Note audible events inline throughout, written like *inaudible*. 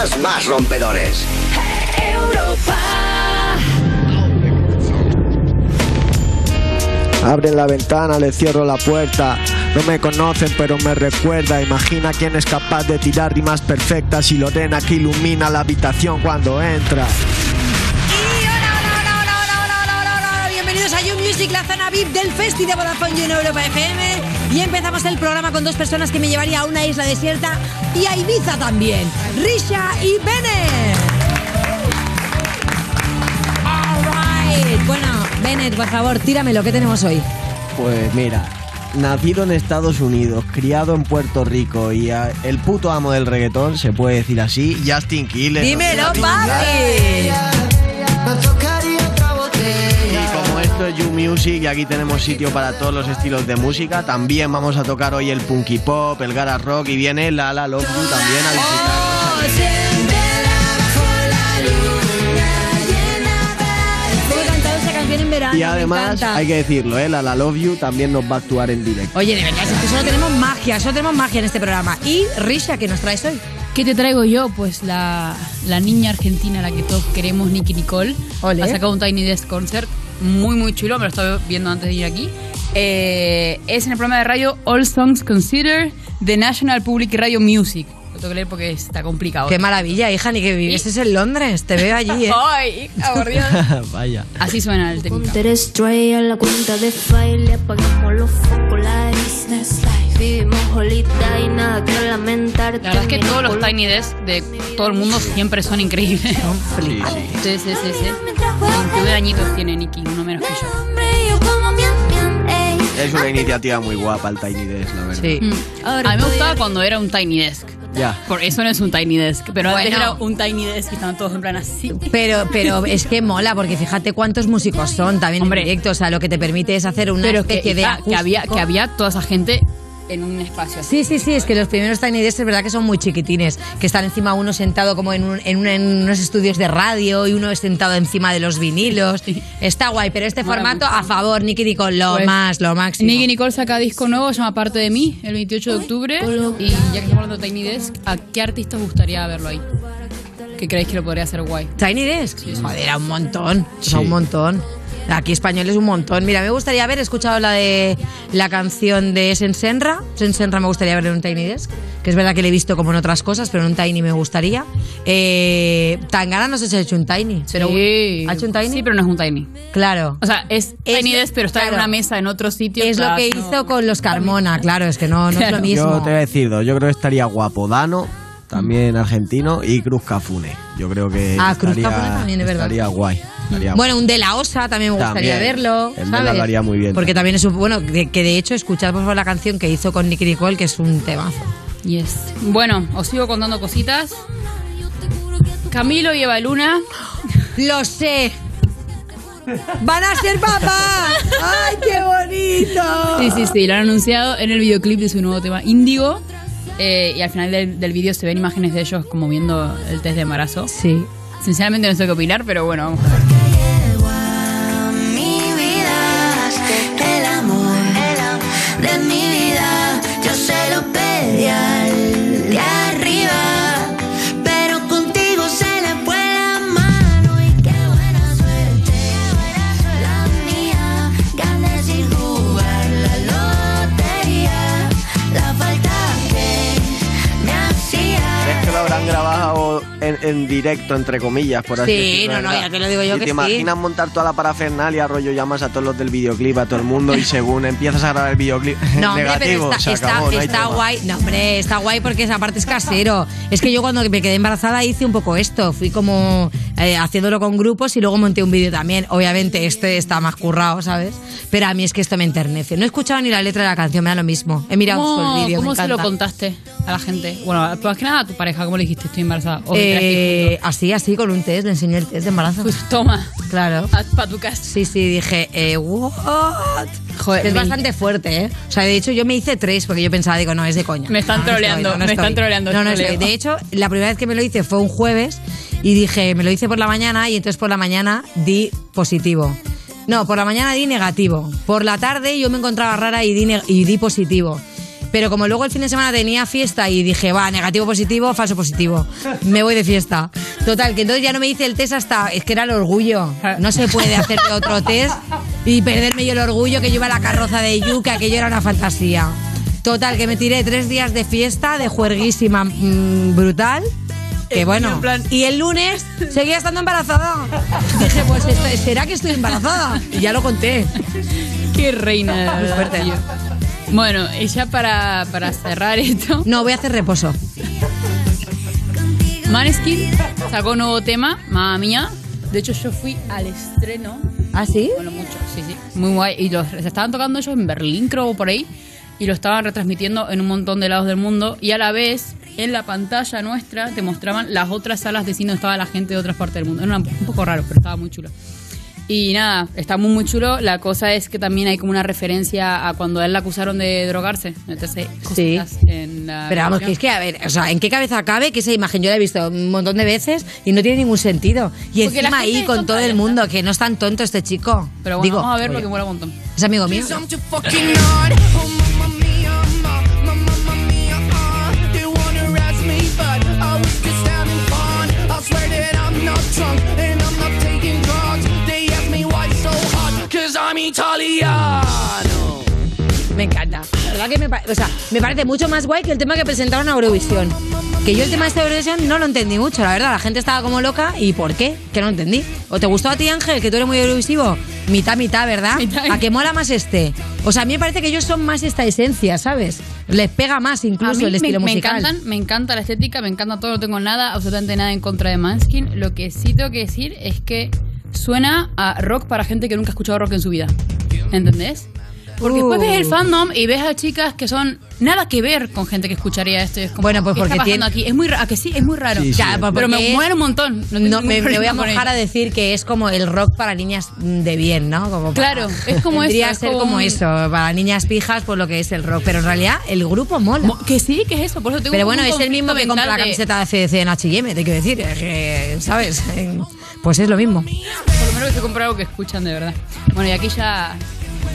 más rompedores. Europa. Abre la ventana, le cierro la puerta. No me conocen, pero me recuerda. Imagina quién es capaz de tirar rimas perfectas y Lorena que ilumina la habitación cuando entra. Bienvenidos a Euro Music, la zona VIP del Festi de Vodafone en Europa FM. Y empezamos el programa con dos personas que me llevaría a una isla desierta y a Ibiza también. Risha y Bennett. All right. Bueno, Bennett, por favor, tírame lo que tenemos hoy. Pues mira, nacido en Estados Unidos, criado en Puerto Rico y el puto amo del reggaetón, se puede decir así, Justin Killer. Dímelo, papi. Esto es You Music y aquí tenemos sitio para todos los estilos de música, también vamos a tocar hoy el punky pop, el garage rock y viene la la Love You también a visitarnos. He cantado esa canción en verano. Y además, hay que decirlo, ¿eh? la la Love You también nos va a actuar en directo. Oye, de verdad, es que solo tenemos magia, solo tenemos magia en este programa. Y Risha, ¿qué nos traes hoy? ¿Qué te traigo yo? Pues la, la niña argentina, la que todos queremos, Nicky Nicole. Ole. Ha sacado un Tiny Desk Concert muy, muy chulo. Me lo estaba viendo antes de ir aquí. Eh, es en el programa de radio All Songs Considered de National Public Radio Music. Lo tengo que leer porque está complicado. Qué maravilla, hija, ni que vivieses en Londres. Te veo allí, ¿eh? *laughs* ¡Ay! hija, por Dios. *laughs* Vaya. Así suena el técnico. Ponte stray a la cuenta de file, apagamos los focos, la business life. Vivimos holiday, nada que lamentar. La verdad es que todos los Tiny Desk de todo el mundo siempre son increíbles. Sí, sí. Sí, sí, sí, sí. 21 añitos tiene Nicky, uno menos que yo. Es una iniciativa muy guapa el Tiny Desk, la verdad. Sí. Mm. A mí me gustaba cuando era un Tiny Desk. Ya. Por eso no es un Tiny Desk, pero antes Bueno. era un Tiny Desk y estaban todos en plan así. Pero, pero es que mola, porque fíjate cuántos músicos son también Hombre. en directo. O sea, lo que te permite es hacer una Pero que, especie de hija, que había que había toda esa gente en un espacio Sí, así. sí, sí, es que los primeros Tiny Desk es verdad que son muy chiquitines, que están encima uno sentado como en, un- en, un- en unos estudios de radio y uno sentado encima de los vinilos. Está guay, pero este Mola formato mucho. a favor, Nicky Nicole, lo Pues, más, lo máximo. Nicky Nicole saca disco nuevo, se llama Parte de mí, el 28 de octubre. Y ya que estamos hablando de Tiny Desk, ¿a qué artista os gustaría verlo ahí? ¿Qué creéis que lo podría hacer guay? Tiny Desk, joder, a un montón, o sea, Sí. un montón. Aquí españoles un montón. Mira, me gustaría haber escuchado la de la canción de Sensenra. Sensenra me gustaría ver en un Tiny Desk, que es verdad que le he visto como en otras cosas, pero en un Tiny me gustaría. Eh, Tangana no sé si ha hecho un Tiny. Pero Sí. ¿Ha hecho un Tiny? Sí, pero no es un Tiny. Claro. O sea, es, Es- Tiny Desk, pero está claro. en una mesa en otro sitio. es lo que no- hizo con los Carmona, claro, es que no, no es lo mismo. Yo te voy a decir dos. Yo creo que estaría guapo Dano, también argentino, y Cruz Cafune. Yo creo que Ah, Cruz estaría, Cafune también, es verdad. estaría guay. Estaría Bueno, un de la Osa también me gustaría También. verlo. El ¿sabes? lo haría muy bien Porque también. es un. Bueno, que, que de hecho, escuchad por favor la canción que hizo con Nicky Nicole, que es un temazo. Yes. Bueno, os sigo contando cositas. Camilo y Eva Luna. ¡Lo sé! ¡Van a ser papá! ¡Ay, qué bonito! Sí, sí, sí, lo han anunciado en el videoclip de su nuevo tema Índigo. Eh, y al final del, del vídeo se ven imágenes de ellos como viendo el test de embarazo. Sí. Sinceramente no sé qué opinar, pero bueno, vamos a ver. En, directo, entre comillas, por así Sí, decirlo, no, no, ¿verdad? ya te lo digo yo ¿Y que te sí. imaginas montar toda la parafernalia, rollo llamas a todos los del videoclip, a todo el mundo, y *laughs* según empiezas a grabar el videoclip, No, hombre, negativo, pero se está, no guay. No, hombre, está guay porque esa parte es casero. Es que yo cuando me quedé embarazada hice un poco esto. Fui como eh, haciéndolo con grupos y luego monté un vídeo también. Obviamente este está más currado, ¿sabes? Pero a mí es que esto me enternece. No he escuchado ni la letra de la canción, me da lo mismo. He mirado solo ¿Cómo, el vídeo. cómo me se lo contaste a la gente? Bueno, más que nada a tu pareja, ¿cómo le dijiste? Estoy embarazada. O que Eh, así, así, con un test, le enseñé el test de embarazo. Pues toma, Claro. para tu casa. Sí, sí, dije, eh, what? Joder, es me- bastante fuerte, ¿eh? O sea, de hecho yo me hice tres porque yo pensaba, digo, no, es de coña. Me están No, no troleando, estoy, no, me están troleando, No, no estoy. De hecho, la primera vez que me lo hice fue un jueves y dije, me lo hice por la mañana y entonces por la mañana di positivo. No, por la mañana di negativo. Por la tarde yo me encontraba rara y di, y di positivo. Pero como luego el fin de semana tenía fiesta y dije, va, negativo positivo, falso positivo. Me voy de fiesta. Total, que entonces ya no me hice el test hasta. Es que era el orgullo. No se puede hacer otro test y perderme yo el orgullo que yo iba a la carroza de Yuca, que yo era una fantasía. Total, que me tiré tres días de fiesta, de juerguísima mm, brutal. Que bueno. Y el lunes *laughs* seguía estando embarazada. Dije, pues será que estoy embarazada. Y ya lo conté. Qué reina. Muy fuerte. tío. Bueno, y ya para, para cerrar esto, No, voy a hacer reposo. Maneskin sacó un nuevo tema, mamá mía. De hecho, yo fui al estreno. ¿Ah, sí? Bueno, mucho, sí, sí. Muy guay. Y los, se estaban tocando ellos en Berlín, creo, o por ahí. Y lo estaban retransmitiendo en un montón de lados del mundo. Y a la vez, en la pantalla nuestra, te mostraban las otras salas de cine donde estaba la gente de otras partes del mundo. Era un poco raro, pero estaba muy chulo. Y nada, está muy muy chulo. La cosa es que también hay como una referencia a cuando a él la acusaron de drogarse. Entonces, Sí. en la Pero vamos, que es que, a ver, o sea, ¿en qué cabeza cabe que esa imagen yo la he visto un montón de veces y no tiene ningún sentido? Y Porque encima ahí con todo el mundo, que no es tan tonto este chico. Pero bueno, Digo, vamos a ver oye, porque mola un montón. es amigo mío. Italiano. Me encanta. La verdad que me, pa- o sea, me parece mucho más guay que el tema que presentaron a Eurovisión. Que yo el tema de esta Eurovisión no lo entendí mucho, la verdad. La gente estaba como loca. ¿Y por qué? Que no entendí. ¿O te gustó a ti, Ángel, que tú eres muy eurovisivo? Mitad, mitad, ¿verdad? Mitad. ¿A que mola más este? O sea, a mí me parece que ellos son más esta esencia, ¿sabes? Les pega más A incluso mí el estilo me, me musical. encantan, me encanta la estética, me encanta todo, no tengo nada, absolutamente nada en contra de Manskin. Lo que sí tengo que decir es que suena a rock para gente que nunca ha escuchado rock en su vida. ¿Entendés? Porque después Uh. ves el fandom y ves a chicas que son nada que ver con gente que escucharía esto. y es como, Bueno, pues ¿qué porque está pasando tiene- aquí? Es muy raro, que sí, es muy raro. Sí, sí. Ya, pues Pero me muero un montón. No, No, me, me voy a mojar a decir que es como el rock para niñas de bien, ¿no? Como para- Claro, es como *laughs* eso, es ser como como un- eso, para niñas pijas, por lo que es el rock. Pero en realidad el grupo mola. Mo- Que sí, que es eso. Por eso tengo Pero bueno, es el mismo que compra la camiseta de CDC en H&M, te quiero decir, que, ¿sabes? Pues es lo mismo. Por lo menos que se compra algo que escuchan de verdad. Bueno, y aquí ya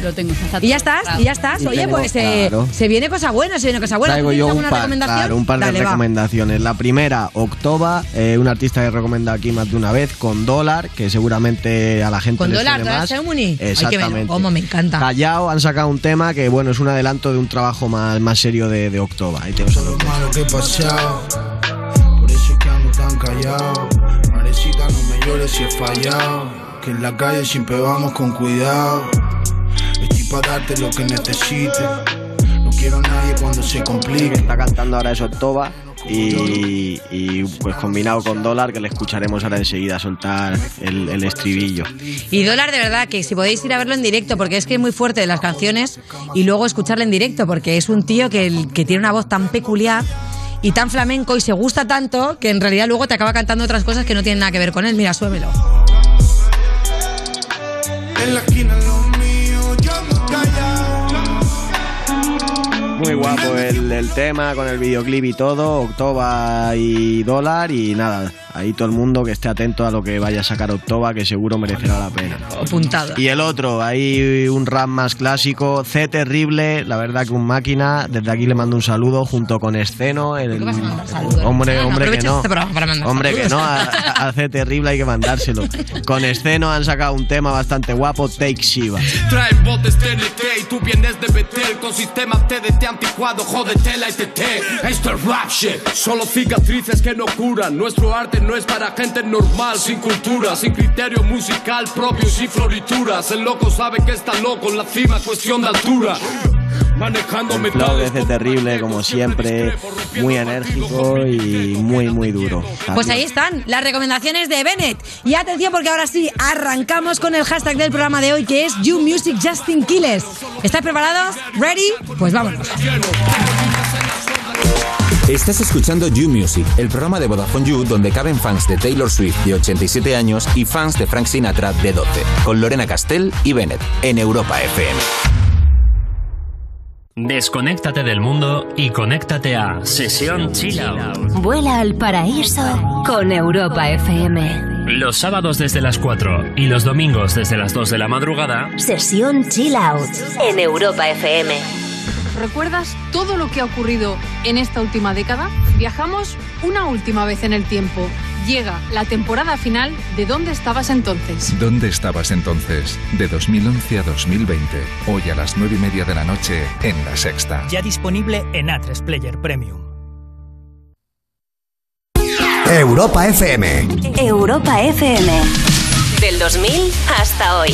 lo tengo. Ya Y ya todo estás, y ya estás. Y Oye, tengo- pues eh, claro. se viene cosa buena, se viene cosa buena. Traigo ¿Tú yo un par, recomendación? claro, un par de Dale, va. recomendaciones. La primera, Octoba, eh, un artista que he recomendado aquí más de una vez, con dólar, que seguramente a la gente ¿Con le dólar? suene ¿Dólar más. Exactamente. cómo me encanta. Callao han sacado un tema que, bueno, es un adelanto de un trabajo más, más serio de, de Octoba. Ahí tenemos dos. malo que he pasado. Por eso es que ando tan callado. Marecita, no me llores si he fallado. Que en la calle siempre vamos con cuidado. Para darte lo que necesites. No quiero a nadie cuando se que complique. está cantando ahora es Octoba y, y, pues combinado con dólar que le escucharemos ahora enseguida soltar el, el estribillo. Y dólar de verdad, que si podéis ir a verlo en directo, porque es que es muy fuerte de las canciones, y luego escucarlo en directo, porque es un tío que, que tiene una voz tan peculiar y tan flamenco y se gusta tanto que en realidad luego te acaba cantando otras cosas que no tienen nada que ver con él. Mira, suémelo. En la esquina lo Muy guapo el, el tema con el videoclip y todo, Octoba y dólar y nada, ahí todo el mundo que esté atento a lo que vaya a sacar Octoba que seguro merecerá la pena. Apuntado. Y el otro, ahí un rap más clásico, C terrible, la verdad que un máquina, desde aquí le mando un saludo junto con Esceno, el, qué vas a mandar saludos? hombre, Ah, no, hombre que no, este programa para mandar hombre que no, a, a C terrible hay que mandárselo. Con Esceno han sacado un tema bastante guapo, Take Shiva. Traen botes TNT y tú vienes de Betel con sistemas TDT anticuado, jódete la ITT. Esto es rap shit. Solo cicatrices que no curan. Nuestro arte no es para gente normal, sin cultura, sin criterio musical propio y sin florituras. El loco sabe que está loco, en la cima cuestión de altura. Manejando Flow metales. de C terrible, como siempre, muy enérgico y muy, muy duro. Pues ahí están las recomendaciones de Bennett. Y atención porque ahora sí, arrancamos con el hashtag del programa de hoy que es You Music Justin Quiles. ¿Estáis preparados? ¿Ready? Pues vámonos. Estás escuchando You Music, el programa de Vodafone You donde caben fans de Taylor Swift de 87 años y fans de Frank Sinatra de 12, con Lorena Castell y Bennett en Europa FM. Desconéctate del mundo y conéctate a Sesión Chill Out. Vuela al paraíso con Europa FM. Los sábados desde las 4 y los domingos desde las 2 de la madrugada, Sesión Chill Out en Europa FM. ¿Recuerdas todo lo que ha ocurrido en esta última década? Viajamos una última vez en el tiempo. Llega la temporada final de ¿Dónde estabas entonces? ¿Dónde estabas entonces? De 2011 a 2020. Hoy a las 9 y media de la noche en La Sexta. Ya disponible en A3 Player Premium. Europa FM. Europa FM. Del 2000 hasta hoy.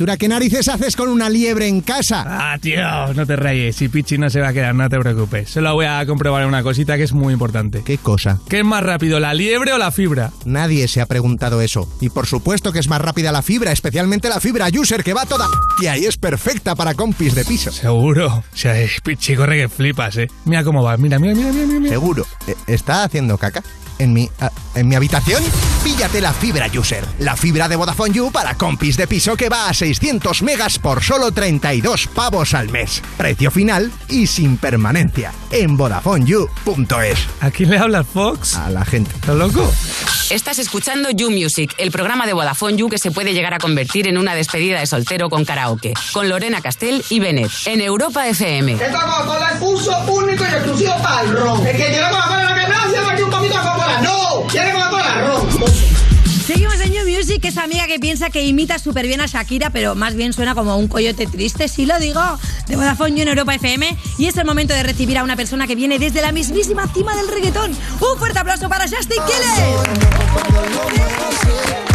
Ventura, ¿qué narices haces con una liebre en casa? Ah, tío, no te rayes. Si Pichi no se va a quedar, no te preocupes. Solo voy a comprobar una cosita que es muy importante. ¿Qué cosa? ¿Qué es más rápido, la liebre o la fibra? Nadie se ha preguntado eso. Y por supuesto que es más rápida la fibra, especialmente la fibra user que va toda y ahí es perfecta para compis de piso. Seguro. O sea, eh, Pichi, corre que flipas, eh. Mira cómo va. Mira, mira, mira, mira. mira. Seguro. Eh, ¿Está haciendo caca? ¿En mi, ah, ¿En mi habitación? Píllate la fibra user. La fibra de Vodafone You para compis de piso que va a 600 megas por solo 32 pavos al mes. Precio final y sin permanencia. En VodafoneYou.es. ¿A quién le hablas, Fox? A la gente. ¿Estás loco? Estás escuchando You Music, el programa de Vodafone You que se puede llegar a convertir en una despedida de soltero con karaoke, con Lorena Castell y Bennett, en Europa FM. Esta Coca-Cola es uso único y exclusivo para el ron. El que tiene la ¡No! ¡Quiere. Seguimos en New Music, esa amiga que piensa que imita súper bien a Shakira, pero más bien suena como un coyote triste, si lo digo, de Vodafone en Europa FM. Y es el momento de recibir a una persona que viene desde la mismísima cima del reggaetón. Un fuerte aplauso para Justin Quiles.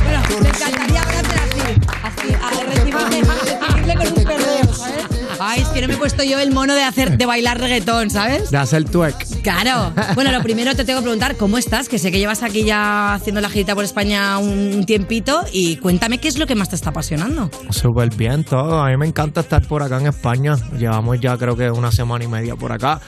Bueno, me encantaría hablarte así, así, a a recibirle con un perreo, ¿sabes? Ay, es que no me he puesto yo el mono de hacer, de bailar reggaetón, ¿sabes? De hacer twerk. Claro. Bueno, lo primero te tengo que preguntar, ¿cómo estás? Que sé que llevas aquí ya haciendo la girita por España un tiempito y cuéntame qué es lo que más te está apasionando. Súper bien todo. A mí me encanta estar por acá en España. Llevamos ya creo que una semana y media por acá,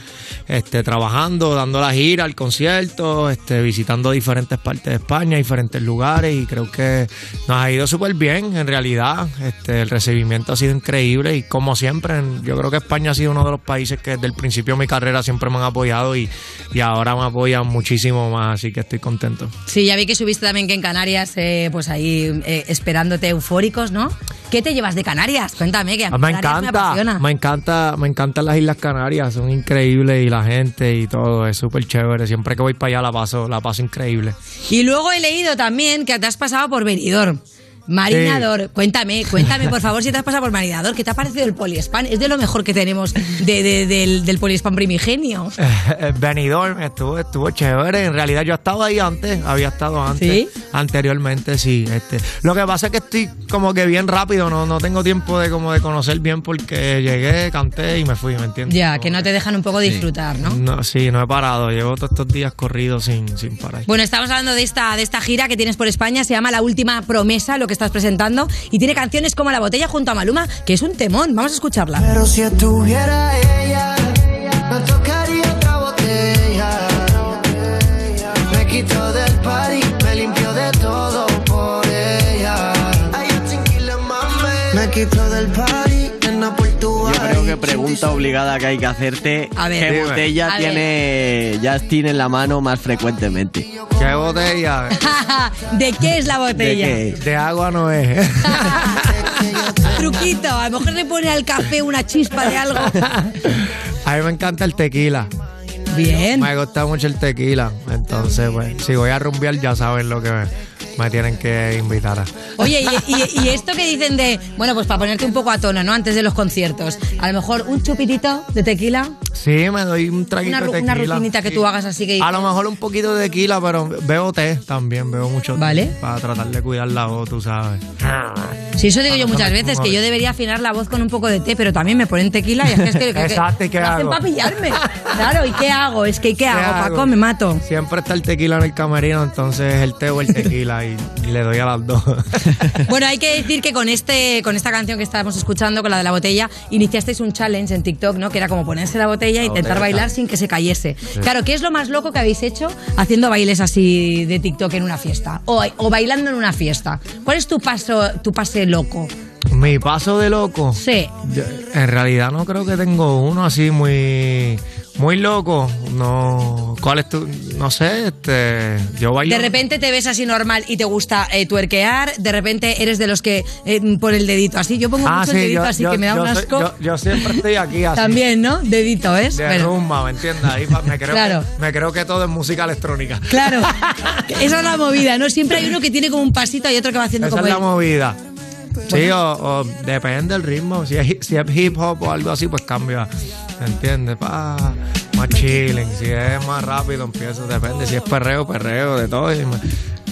este, trabajando, dando la gira, el concierto, este, visitando diferentes partes de España, diferentes lugares y creo que nos ha ido súper bien en realidad. Este, el recibimiento ha sido increíble y como siempre, yo creo que España ha sido uno de los países que desde el principio de mi carrera siempre me han apoyado y, y ahora me apoyan muchísimo más, así que estoy contento. Sí, ya vi que subiste también que en Canarias, eh, pues ahí eh, esperándote eufóricos, ¿no? ¿Qué te llevas de Canarias? Cuéntame, que a mí Me me encanta, apasiona. me encanta, me encantan las Islas Canarias, son increíbles y la gente y todo, es súper chévere. Siempre que voy para allá la paso, la paso increíble. Y luego he leído también que te has pasado por Benidorm. Marinador, cuéntame, cuéntame por *laughs* favor si te has pasado por Marinador, ¿qué te ha parecido el poliespan? Es de lo mejor que tenemos de- de- del, del poliespan primigenio. *laughs* Eh, Benidorm estuvo, estuvo chévere. En realidad yo estaba ahí antes, había estado antes. ¿Sí? Anteriormente, sí. Este. Lo que pasa es que estoy como que bien rápido, no, no tengo tiempo de como de conocer bien porque llegué, canté y me fui, ¿me entiendes? Ya, que no te dejan un poco disfrutar, ¿no? No, sí, no he parado. Llevo todos estos días corridos sin, sin parar. Bueno, estamos hablando de esta, de esta gira que tienes por España, se llama La Última Promesa, lo que estás presentando, y tiene canciones como La Botella junto a Maluma, que es un temón, vamos a escucharla. Pero si ella, que pregunta obligada que hay que hacerte A ver. ¿Qué Dime. botella A ver. tiene Justin en la mano más frecuentemente? ¿Qué botella? *laughs* ¿De qué es la botella? ¿De De agua no es. *laughs* Truquito, a lo mejor le pone al café una chispa de algo. A mí me encanta el tequila. Bien. Me gusta mucho el tequila. Entonces, pues, si voy a rumbear, ya saben lo que me, me tienen que invitar a. Oye, y, y- y esto que dicen de, bueno, pues para ponerte un poco a tono, ¿no? Antes de los conciertos, a lo mejor un chupitito de tequila, Sí, me doy un traguito una, de una tequila. rutinita que Sí. tú hagas así que... A lo mejor un poquito de tequila, pero bebo té también, bebo mucho té. Vale. Para tratar de cuidar la voz, tú sabes. Sí, eso digo yo muchas veces, que yo debería afinar la voz con un poco de té, pero también me ponen tequila y es que... Es que, que- Exacto, ¿y qué lo hacen hago? para pillarme. Claro, ¿y qué hago? Es que ¿qué, hago, hago? Paco? Me mato. Siempre está el tequila en el camerino, entonces el té o el tequila y, le doy a las dos. *laughs* Bueno, hay que *laughs* decir que con este con esta canción que estábamos escuchando, con la de la botella, iniciasteis un challenge en TikTok, ¿no? Que era como ponerse la botella e intentar bailar sin que se cayese. Sí. Claro, ¿qué es lo más loco que habéis hecho haciendo bailes así de TikTok en una fiesta? O, o bailando en una fiesta. ¿Cuál es tu paso, tu pase loco? Mi paso de loco. Sí. Yo, en realidad no creo que tengo uno así muy muy loco. No, ¿cuál es tu? No sé, este, yo bailo. De repente te ves así normal y te gusta eh, tuerquear, de repente eres de los que eh, por el dedito así. Yo pongo Ah, mucho sí, el dedito yo- así yo- que me da un soy- asco. yo- yo siempre estoy aquí así. También, ¿no? Dedito, ¿ves? De Bueno. rumba, ¿me entiendes? Ahí me creo, Claro. que, me creo que todo es música electrónica. Claro, *laughs* esa es la movida, ¿no? Siempre hay uno que tiene como un pasito y otro que va haciendo Esa como es la movida. Sí, o, o depende del ritmo. Si es, si es hip hop o algo así, pues cambia. ¿Me entiendes? Pa, más chilling. Si es más rápido, empiezo. Depende. Si es perreo, perreo, de todo. y me-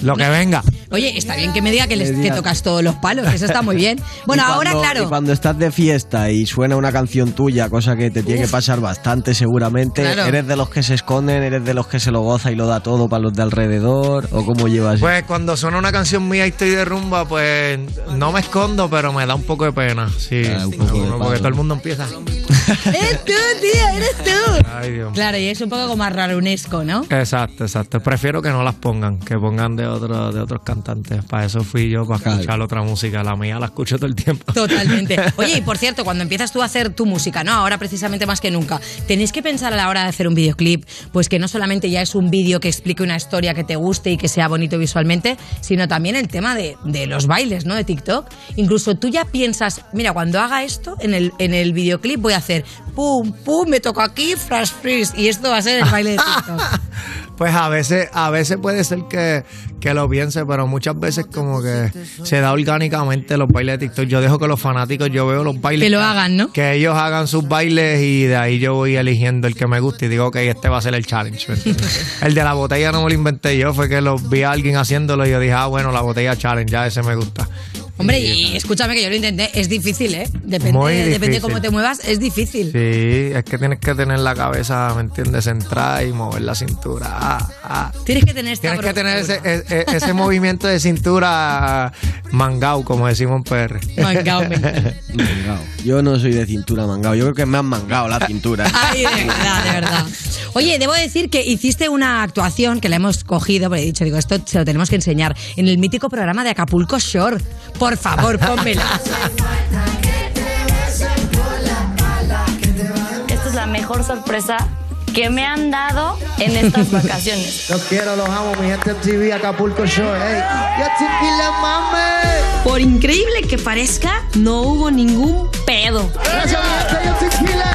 lo que venga. Oye, está bien que me diga que, les- tocas todos los palos, eso está muy bien. *laughs* Bueno, Y ahora, claro. Y cuando estás de fiesta y suena una canción tuya, cosa que te tiene que pasar bastante seguramente, Claro. ¿eres de los que se esconden? ¿Eres de los que se lo goza y lo da todo para los de alrededor? ¿O cómo llevas? Pues cuando suena una canción mía y estoy de rumba, pues no me escondo, pero me da un poco de pena. Sí, Ah, un poco de Uno, porque todo el mundo empieza. *laughs* ¡Eres tú, tío! ¡Eres tú! Ay, Dios. Claro, y es un poco como más rarunesco, ¿no? Exacto, exacto. Prefiero que no las pongan, que pongan de, otro, de otros cantantes. Para eso fui yo, para escuchar otra música. La mía la escucho todo el tiempo. Totalmente. *laughs* Oye, y por cierto, cuando empiezas tú a hacer tu música, ¿no? Ahora precisamente más que nunca, tenéis que pensar a la hora de hacer un videoclip, pues que no solamente ya es un vídeo que explique una historia que te guste y que sea bonito visualmente, sino también el tema de, de los bailes, ¿no? De TikTok. Incluso tú ya piensas, mira, cuando haga esto, en el, en el videoclip voy a hacer pum, pum, me toco aquí, flash freeze, y esto va a ser el baile de TikTok. *laughs* Pues a veces, a veces puede ser que, que lo piense, pero muchas veces como que se da orgánicamente los bailes de TikTok. Yo dejo que los fanáticos, yo veo los bailes. Que lo hagan, ¿no? Que ellos hagan sus bailes y de ahí yo voy eligiendo el que me gusta y digo, ok, este va a ser el challenge. *laughs* el de la botella no me lo inventé yo, fue que lo vi a alguien haciéndolo y yo dije, ah, bueno, la botella challenge, ya ese me gusta. Hombre, y escúchame que yo lo intenté, es difícil, ¿eh? Depende, Muy depende cómo te muevas, es difícil. Sí, es que tienes que tener la cabeza, ¿me entiendes? Centrada y mover la cintura. Ah, ah. Tienes que tener esta Tienes que tener ese, e- e- ese *laughs* movimiento de cintura mangao, como decimos en PR. Mangao. *laughs* Mangao. Yo no soy de cintura mangao. Yo creo que me han mangado la cintura. *laughs* Ay, de verdad, de verdad. Oye, debo decir que hiciste una actuación que la hemos cogido, porque he dicho, digo, esto se lo tenemos que enseñar, en el mítico programa de Acapulco Shore. Por favor, pónmela. Esta es la mejor sorpresa que me han dado en estas vacaciones. *laughs* Los quiero, los amo, mi gente MTV Acapulco Show, ey. Ya tranquila, mami. Por increíble que parezca, no hubo ningún pedo. Gracias, mi gente.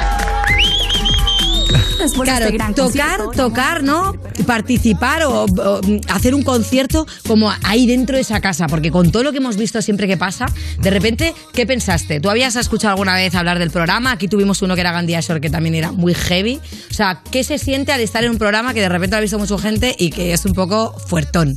Después Claro, de este gran tocar, concierto. tocar, ¿no? Participar o, o, hacer un concierto como ahí dentro de esa casa, porque con todo lo que hemos visto siempre que pasa, de repente, ¿qué pensaste? ¿Tú habías escuchado alguna vez hablar del programa? Aquí tuvimos uno que era Gandhi Ashore, que también era muy heavy. O sea, ¿qué se siente al estar en un programa que de repente lo ha visto mucha gente y que es un poco fuertón?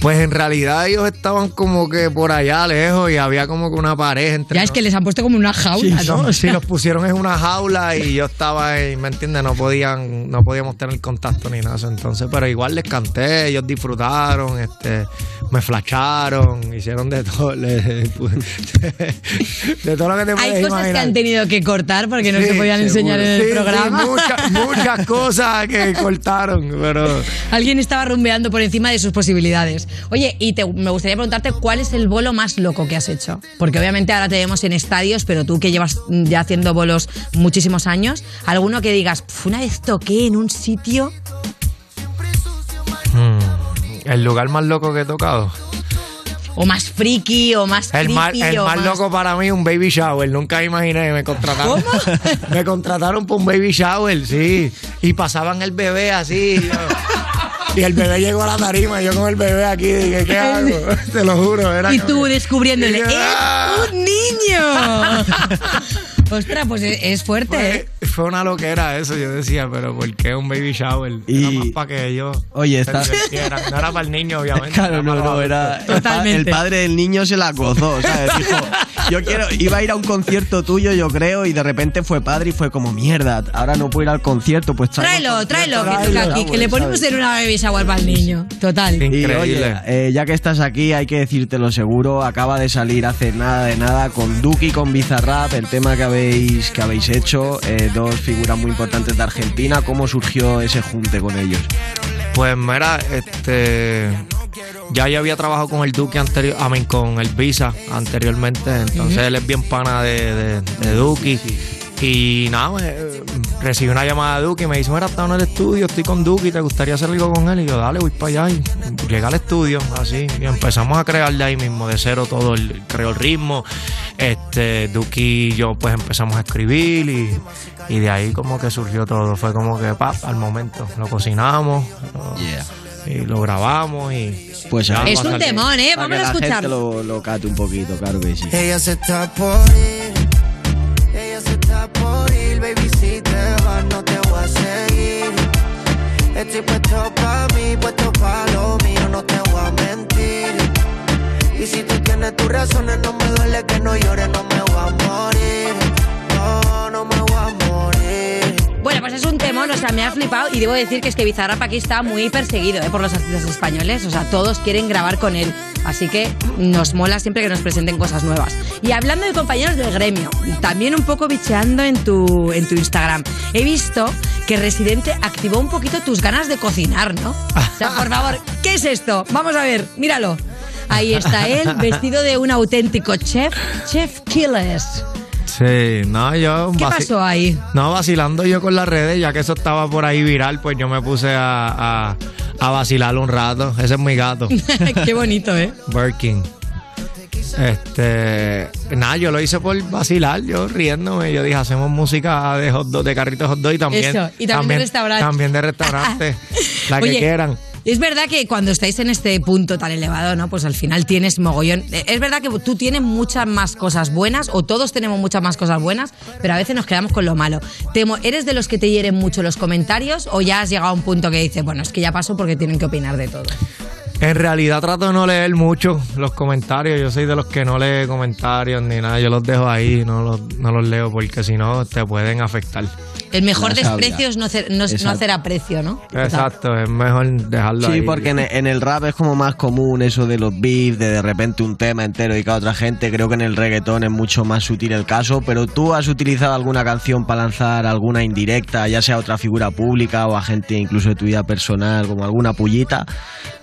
Pues en realidad ellos estaban como que por allá lejos y había como que una pared entre Ya es que les han puesto como una jaula, Sí, ¿no? no, sí, los pusieron en una jaula y yo estaba ahí, ¿me entiendes? No podían, no podíamos tener contacto ni nada. de. Entonces, pero igual les canté, ellos disfrutaron, este, me flasharon, hicieron de todo, le- de todo lo que te puedes Hay cosas que han tenido que cortar porque no Sí, se podían enseñar en el sí, programa. muchas, muchas cosas que cortaron, pero Alguien estaba rumbeando por encima de sus posibilidades. Oye, y te- me gustaría preguntarte cuál es el bolo más loco que has hecho. Porque obviamente ahora te vemos en estadios, pero tú que llevas ya haciendo bolos muchísimos años, alguno que digas, "Pf, una vez toqué en un sitio. mm, el lugar más loco que he tocado. O más friki, o más El más, creepy, el o más más- loco para mí un baby shower. Nunca imaginé me contrataron. *laughs* me contrataron por un baby shower, sí. Y pasaban el bebé así. yo- y el bebé llegó a la tarima y yo con el bebé aquí dije, ¿qué hago? *laughs* Te lo juro. Era Y tú descubriéndole, ¡es ¡ah! un niño! *laughs* Ostras, pues es fuerte, ¿eh? Fue, una loquera eso, yo decía, pero ¿por qué un baby shower? Era más para que ellos Oye, se está-. No era para el niño, *laughs* obviamente. Claro, no, no, era. el pa- El padre del niño se la gozó, ¿sabes? Dijo, *laughs* yo quiero, iba a ir a un concierto tuyo, yo creo, y de repente fue padre y fue como mierda. Ahora no puedo ir al concierto, pues Tráelo, el concierto, tráelo, que toca aquí, que le ponemos ¿sabes? en una baby shower para el niño. Total. Y oye, eh, ya que estás aquí, hay que decírtelo seguro. Acaba de salir hace nada de nada con Duki y con Bizarrap, el tema que habéis, que habéis hecho. eh, dos figuras muy importantes de Argentina. ¿Cómo surgió ese junte con ellos? Pues mira, este ya yo había trabajado con el Duque anterior, I mean, con el Visa anteriormente, entonces él es bien pana de, de, de Duque. Y nada, eh, recibí una llamada de Duque y me dice, mira, está en el estudio, estoy con Duque, ¿te gustaría hacer algo con él? Y yo, dale, voy para allá. Y llegué al estudio, así, y empezamos a crear de ahí mismo, de cero todo, el, creó el ritmo. Este, Duque y yo pues empezamos a escribir y, y de ahí como que surgió todo. Fue como que, pa, al momento, lo cocinamos. lo- Y lo grabamos y... Pues ya Es un temón, ¿eh? Vamos que a escucharlo. lo, lo cate un poquito, claro que sí. Ella se está por ir. Por ir, baby. Si te vas, no te voy a seguir. Estoy puesto pa' mí, puesto pa' lo mío, no te voy a mentir. Y si tú tienes tus razones, no me duele que no llores, no me voy a morir. Es un temón, o sea, me ha flipado y debo decir que es que Bizarrap aquí está muy perseguido ¿eh? por los artistas españoles, o sea, todos quieren grabar con él, así que nos mola siempre que nos presenten cosas nuevas. Y hablando de compañeros del gremio, también un poco bicheando en tu, en tu Instagram, he visto que Residente activó un poquito tus ganas de cocinar, ¿no? O sea, por favor, ¿qué es esto? Vamos a ver, míralo. Ahí está él, vestido de un auténtico chef, Chef Killers. Sí, no, yo... ¿Qué pasó ahí? No, vacilando yo con las redes, ya que eso estaba por ahí viral, pues yo me puse a, a, a vacilar un rato. Ese es mi gato. *laughs* Qué bonito, ¿eh? Birkin. Este, nada, yo lo hice por vacilar, yo riéndome. Yo dije, hacemos música de hot dog, de carritos hot dog y también, Eso, y también de restaurante. También de *laughs* restaurante, la que Oye, quieran. Es verdad que cuando estáis en este punto tan elevado, ¿no? Pues al final tienes mogollón. Eh, Es verdad que tú tienes muchas más cosas buenas, o todos tenemos muchas más cosas buenas, pero a veces nos quedamos con lo malo. Te mo- ¿Eres de los que te hieren mucho los comentarios o ya has llegado a un punto que dices, bueno, es que ya paso porque tienen que opinar de todo? En realidad trato de no leer mucho los comentarios. Yo soy de los que no lee comentarios ni nada. Yo los dejo ahí, no los, no los leo porque si no te pueden afectar. El mejor desprecio es no hacer, no, no hacer aprecio, ¿no? Exacto, es mejor dejarlo Sí, ahí. porque en, en el rap es como más común eso de los beats, de de repente un tema entero dedicado a otra gente. Creo que en el reggaetón es mucho más sutil el caso, pero tú has utilizado alguna canción para lanzar alguna indirecta, ya sea a otra figura pública o a gente incluso de tu vida personal, como alguna pullita,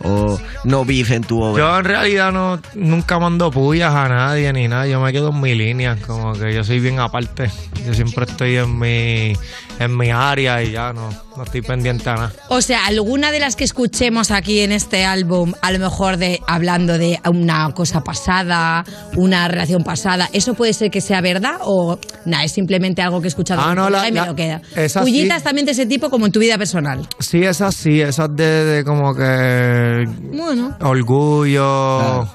o no beef en tu obra. Yo en realidad no nunca mando pullas a nadie ni nada. Yo me quedo en mi línea, como que yo soy bien aparte. Yo siempre estoy en mi en mi área y ya no, no estoy pendiente a nada. O sea, alguna de las que escuchemos aquí en este álbum, a lo mejor de hablando de una cosa pasada, una relación pasada, ¿eso puede ser que sea verdad o nada, es simplemente algo que he escuchado Ah, en no, la- y me la- lo queda? sí. Pullitas también de ese tipo como en tu vida personal. Sí, esas sí, esas de, de como que Bueno. orgullo,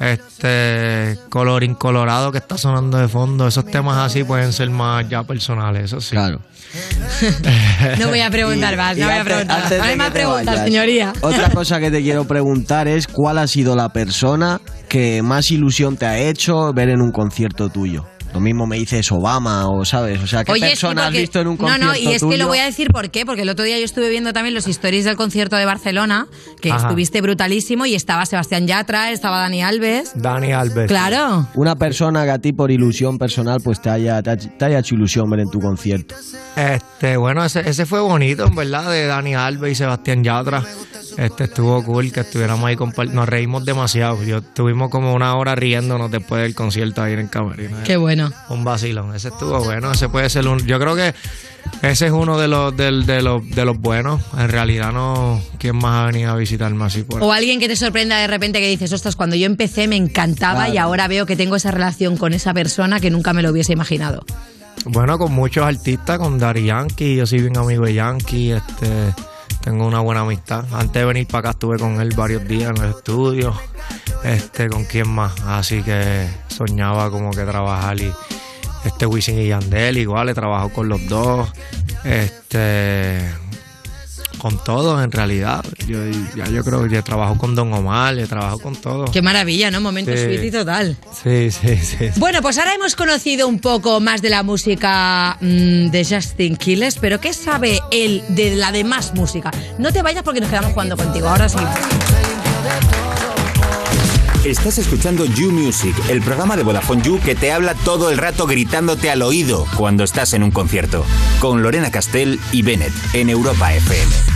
este colorín colorado que está sonando de fondo, esos temas así pueden ser más ya personales, eso sí. Claro. *laughs* No voy a preguntar más, Y no voy a preguntar. No hay más preguntas, vayas, señoría. Otra *laughs* cosa que te quiero preguntar es cuál ha sido la persona que más ilusión te ha hecho ver en un concierto tuyo. Lo mismo me dices Obama o sabes, o sea, ¿qué Oye, sí, persona has visto en un No, concierto no, y es que lo voy a decir por qué, porque el otro día yo estuve viendo también los stories del concierto de Barcelona, que Ajá. estuviste brutalísimo y estaba Sebastián Yatra, estaba Dani Alves. Dani Alves. Claro. Una persona que a ti por ilusión personal pues te haya, te haya, te haya hecho ilusión ver en tu concierto. Este, bueno, ese, ese fue bonito, en verdad, de Dani Alves y Sebastián Yatra. Este estuvo cool que estuviéramos ahí compar- Nos reímos demasiado. Yo estuvimos como una hora riéndonos después del concierto ahí en Camerino. Qué bueno. Un vacilón. Ese estuvo bueno. Ese puede ser un. Yo creo que ese es uno de los, del- de, los, de los buenos. En realidad, no. ¿Quién más ha venido a visitarme así por O alguien que te sorprenda de repente que dices, ostras, cuando yo empecé me encantaba Claro. y ahora veo que tengo esa relación con esa persona que nunca me lo hubiese imaginado. Bueno, con muchos artistas, con Dari Yankee, yo soy bien amigo de Yankee, este, tengo una buena amistad. Antes de venir para acá estuve con él varios días en el estudio, este, con quién más, así que soñaba como que trabajar y este Wisin y Yandel igual, he trabajado con los dos, este, con todos en realidad. Yo, ya yo creo que yo trabajo con Don Omar, he trabajado con todos. Qué maravilla, ¿no? Momento Sí. y total. Sí, sí, sí. Bueno, pues ahora hemos conocido un poco más de la música mm, de Justin Quiles, pero ¿qué sabe él de la demás música? No te vayas porque nos quedamos jugando contigo. Ahora sí. Estás escuchando You Music, el programa de Vodafone You que te habla todo el rato gritándote al oído cuando estás en un concierto. Con Lorena Castell y Bennett en Europa FM.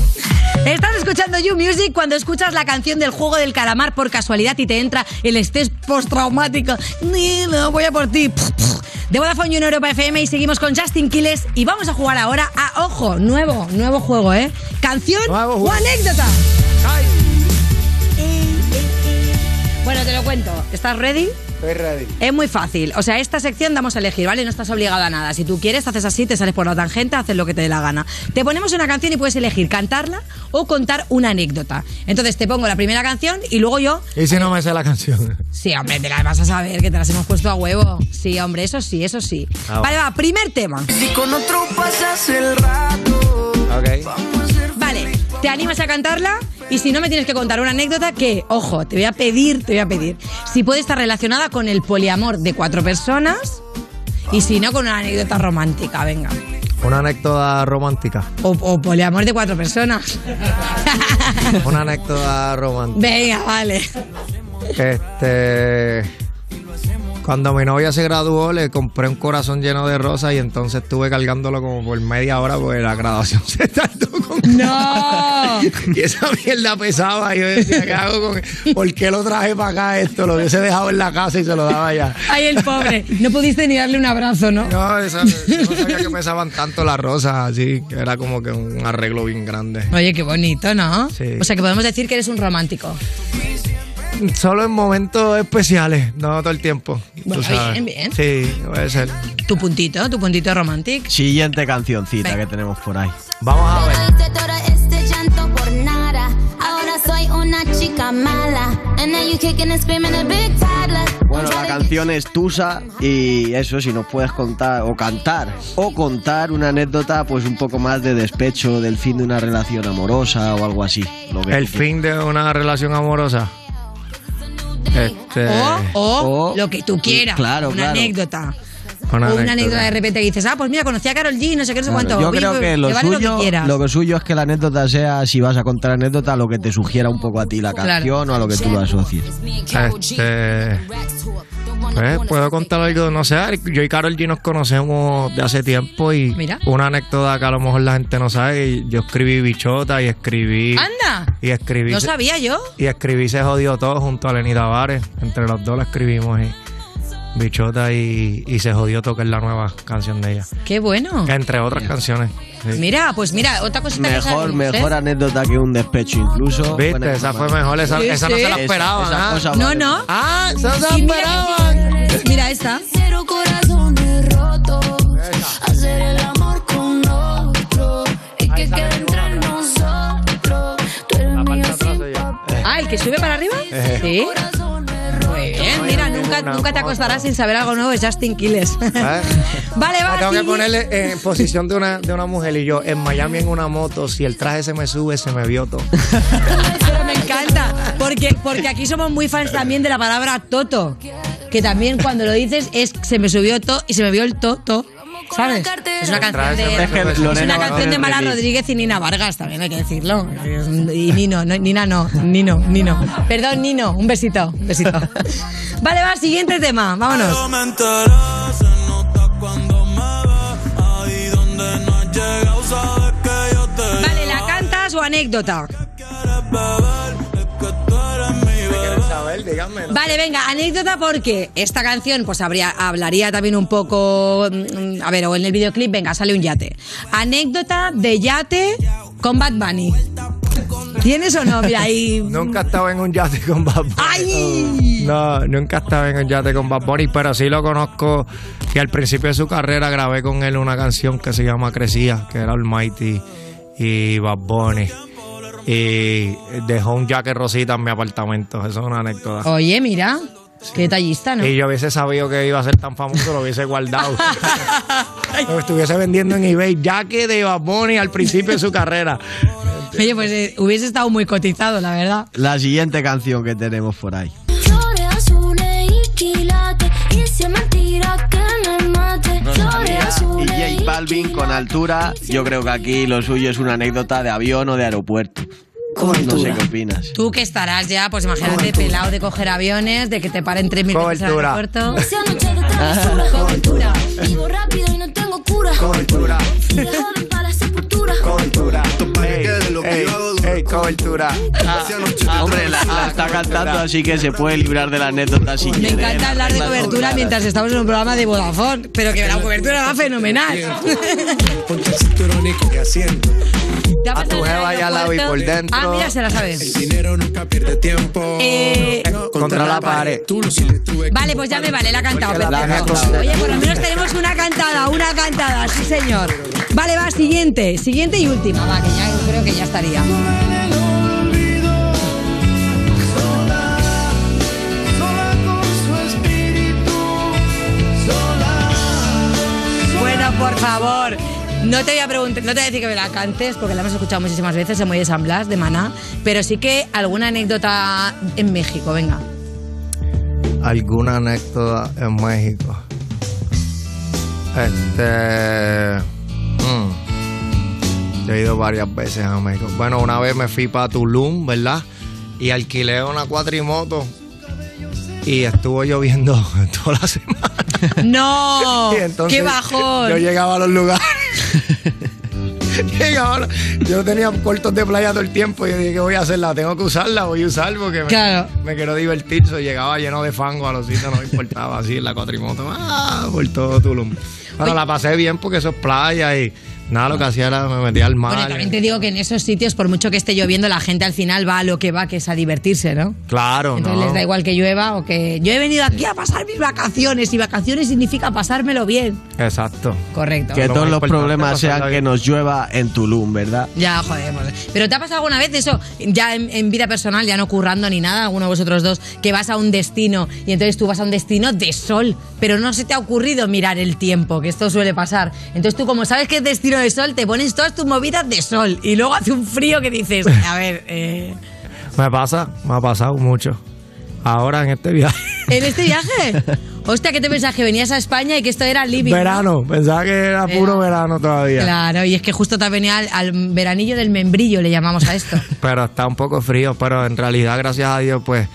Estás escuchando You Music cuando escuchas la canción del juego del calamar por casualidad y te entra el estrés postraumático. Ni, no, voy a por ti. De Vodafone You en Europa FM y seguimos con Justin Quiles y vamos a jugar ahora a Ojo, nuevo, nuevo juego, ¿eh? Canción o anécdota. Bueno, te lo cuento. ¿Estás ready? Es muy fácil. O sea, esta sección damos a elegir, ¿vale? No estás obligado a nada. Si tú quieres, haces así, te sales por la tangente, haces lo que te dé la gana. Te ponemos una canción y puedes elegir cantarla o contar una anécdota. Entonces te pongo la primera canción y luego yo. ¿Y si no me sé la canción? *laughs* Sí, hombre, te la vas a saber, que te las hemos puesto a huevo. Sí, hombre, eso sí, eso sí. Ah, vale, va, primer tema. Si con otro pasas el rato. Vale, te animas a cantarla y si no me tienes que contar una anécdota que, ojo, te voy a pedir, te voy a pedir, si puede estar relacionada con el poliamor de cuatro personas y si no con una anécdota romántica, venga. Una anécdota romántica. O, o poliamor de cuatro personas. Una anécdota romántica. Venga, vale. Este. Cuando mi novia se graduó, le compré un corazón lleno de rosas y entonces estuve cargándolo como por media hora porque la graduación *laughs* se tardó con. ¡No! *laughs* y esa mierda pesaba. Y yo decía, ¿qué hago con.? ¿Por qué lo traje para acá esto? Lo hubiese dejado en la casa y se lo daba ya. Ay, el pobre. No pudiste ni darle un abrazo, ¿no? No, esa- yo no sabía que pesaban tanto las rosas, así que era como que un arreglo bien grande. Oye, qué bonito, ¿no? Sí. O sea que podemos decir que eres un romántico. Solo en momentos especiales, no todo el tiempo. tú Bueno, sabes. bien, bien. Sí, puede ser. Tu puntito, tu puntito romántico. Siguiente cancioncita que tenemos por ahí. Vamos a ver. Hice todo este llanto por nada. Ahora soy una chica mala. Bueno, la canción es Tusa y eso, si nos puedes contar o cantar o contar una anécdota pues un poco más de despecho del fin de una relación amorosa o algo así. lo que El fin de una relación amorosa. Este. O, o lo que tú quieras. claro, una claro. anécdota. Una o una anécdota. anécdota de repente que dices, ah, pues mira, conocí a Carol G, no sé qué, no sé Claro, cuánto. Yo creo pues, que lo vale suyo, lo que lo que suyo es que la anécdota sea, si vas a contar anécdota, lo que te sugiera un poco a ti la Claro. canción o a lo que tú lo asocies. Este. Pues, puedo contar algo, no sé. Yo y Carol G nos conocemos de hace tiempo y Mira. una anécdota que a lo mejor la gente no sabe. Yo escribí Bichota y escribí. Anda. Y escribí. No sabía yo. Y escribí Se Jodió Todo junto a Lenny Tavares. Entre los dos la escribimos. Y Bichota y, y Se Jodió que es la nueva canción de ella. Qué bueno. Entre otras canciones. sí. Mira, pues mira, otra cosita que Mejor, sabemos, ¿eh? mejor anécdota que un despecho incluso. Viste, esa fue mejor. Esa, Sí, esa no se la esperaban. esa ¿ah? No, no. Ah, esa se la mira- esperaban. Mira esta. Cero corazones rotos. Hacer el amor con otro. Y que quede entre nosotros. Tú eres mío sin papel. Ah, el que sube para arriba. Sí. Nunca, nunca te acostarás sin saber algo nuevo, es Justin Quiles. ¿Eh? *laughs* vale, va. Me tengo que ponerle en posición de una, de una mujer y yo en Miami en una moto, si el traje se me sube, se me vio todo. Pero me encanta, porque, porque aquí somos muy fans también de la palabra toto, que también cuando lo dices es se me subió to y se me vio el toto. ¿Sabes? Es una canción de, Es que es Lorena una canción de Mala remix. Rodríguez y Nina Vargas, también hay que decirlo. Y Nino, no, Nina no, Nino, Nino. Perdón, Nino, un besito, un besito. *laughs* Vale, va, siguiente tema, vámonos. Vale, ¿la cantas o anécdota? Vale, venga, anécdota porque esta canción pues habría, hablaría también un poco, mm, a ver, o en el videoclip, venga, sale un yate. Anécdota de yate con Bad Bunny. ¿Tienes o no? Mira, ahí... Nunca estaba en un yate con Bad Bunny. ¡Ay! No, nunca estaba en un yate con Bad Bunny, pero sí lo conozco. Y al principio de su carrera grabé con él una canción que se llama Crecía, que era Almighty y Bad Bunny. Y dejó un jacket rosita en mi apartamento. Eso es una anécdota. Oye, mira, qué detallista, ¿no? Y yo hubiese sabido que iba a ser tan famoso, lo hubiese guardado. *laughs* lo estuviese vendiendo en eBay, jacket de Bad Bunny al principio de su carrera. Oye, pues eh, hubiese estado muy cotizado, la verdad. La siguiente canción que tenemos por ahí. Flores azules y quilates. Y y J Balvin con altura. Yo creo que aquí lo suyo es una anécdota de avión o de aeropuerto. No sé qué opinas. Tú que estarás ya, pues imagínate, pelado de coger aviones, de que te paren 3.000 veces en el Cobertura. aeropuerto. *laughs* Esa noche de travesura. Cobertura. Vivo rápido y no tengo cura. Cobertura. Para la sepultura. Cobertura. Cobertura. Ah, Hombre, la, la está cantando, así que se puede librar de la anécdota si Me quiere. encanta hablar de cobertura mientras estamos en un programa de Vodafone, pero que la cobertura va fenomenal. Ponte *laughs* el cinturón y coge asiento. ¿Te ha A tu el jeva ya la vi por dentro. Ah, mira, se la El sabes. dinero nunca pierde tiempo. Eh, Contra la pared. Tú Vale, pues ya me vale, la ha cantado. La Oye, por lo menos tenemos una cantada, una cantada, sí señor. Vale, va, siguiente, siguiente y última, va, que ya creo que ya estaría. Bueno, por favor. No te voy a preguntar, no te voy a decir que me la cantes porque la hemos escuchado muchísimas veces Muelle de San Blas de Maná, pero sí que alguna anécdota en México, venga. ¿Alguna anécdota en México? Este. mm, yo he ido varias veces a México. Bueno, una vez me fui para Tulum, ¿verdad? Y alquilé una cuatrimoto. Y estuvo lloviendo *laughs* toda la semana. No, *laughs* qué bajón. Yo llegaba a los lugares. *laughs* llegaba yo tenía cortos de playa todo el tiempo. Y yo dije, ¿qué voy a hacer? La tengo que usar, la voy a usar porque Claro. me quiero divertir. So, llegaba lleno de fango a los sitios, no me importaba así en la cuatrimoto. Ah, por todo Tulum. Bueno, la pasé bien porque eso es playa y nada, lo que hacía era me metía al mar. Bueno, también te digo que en esos sitios, por mucho que esté lloviendo, la gente al final va a lo que va, que es a divertirse, ¿no? Claro, Entonces ¿no? les da igual que llueva o que yo he venido aquí a pasar mis vacaciones y vacaciones significa pasármelo bien. Exacto. Correcto. Que todos los problemas sean que nos llueva en Tulum, ¿verdad? Ya, joder. pues. Pero ¿te ha pasado alguna vez eso, ya en, en vida personal, ya no currando ni nada, alguno de vosotros dos, que vas a un destino y entonces tú vas a un destino de sol, pero no se te ha ocurrido mirar el tiempo, que esto suele pasar. Entonces tú, como sabes que es destino de sol, te pones todas tus movidas de sol y luego hace un frío que dices, *laughs* a ver, eh, Me pasa, me ha pasado mucho. Ahora en este viaje. ¿en este viaje? *laughs* Hostia, ¿qué te pensás? Que venías a España y que esto era living. ¿no? Verano, pensaba que era puro verano todavía. Claro, y es que justo te venía al, al veranillo del membrillo, le llamamos a esto. *laughs* Pero está un poco frío, pero en realidad, gracias a Dios, pues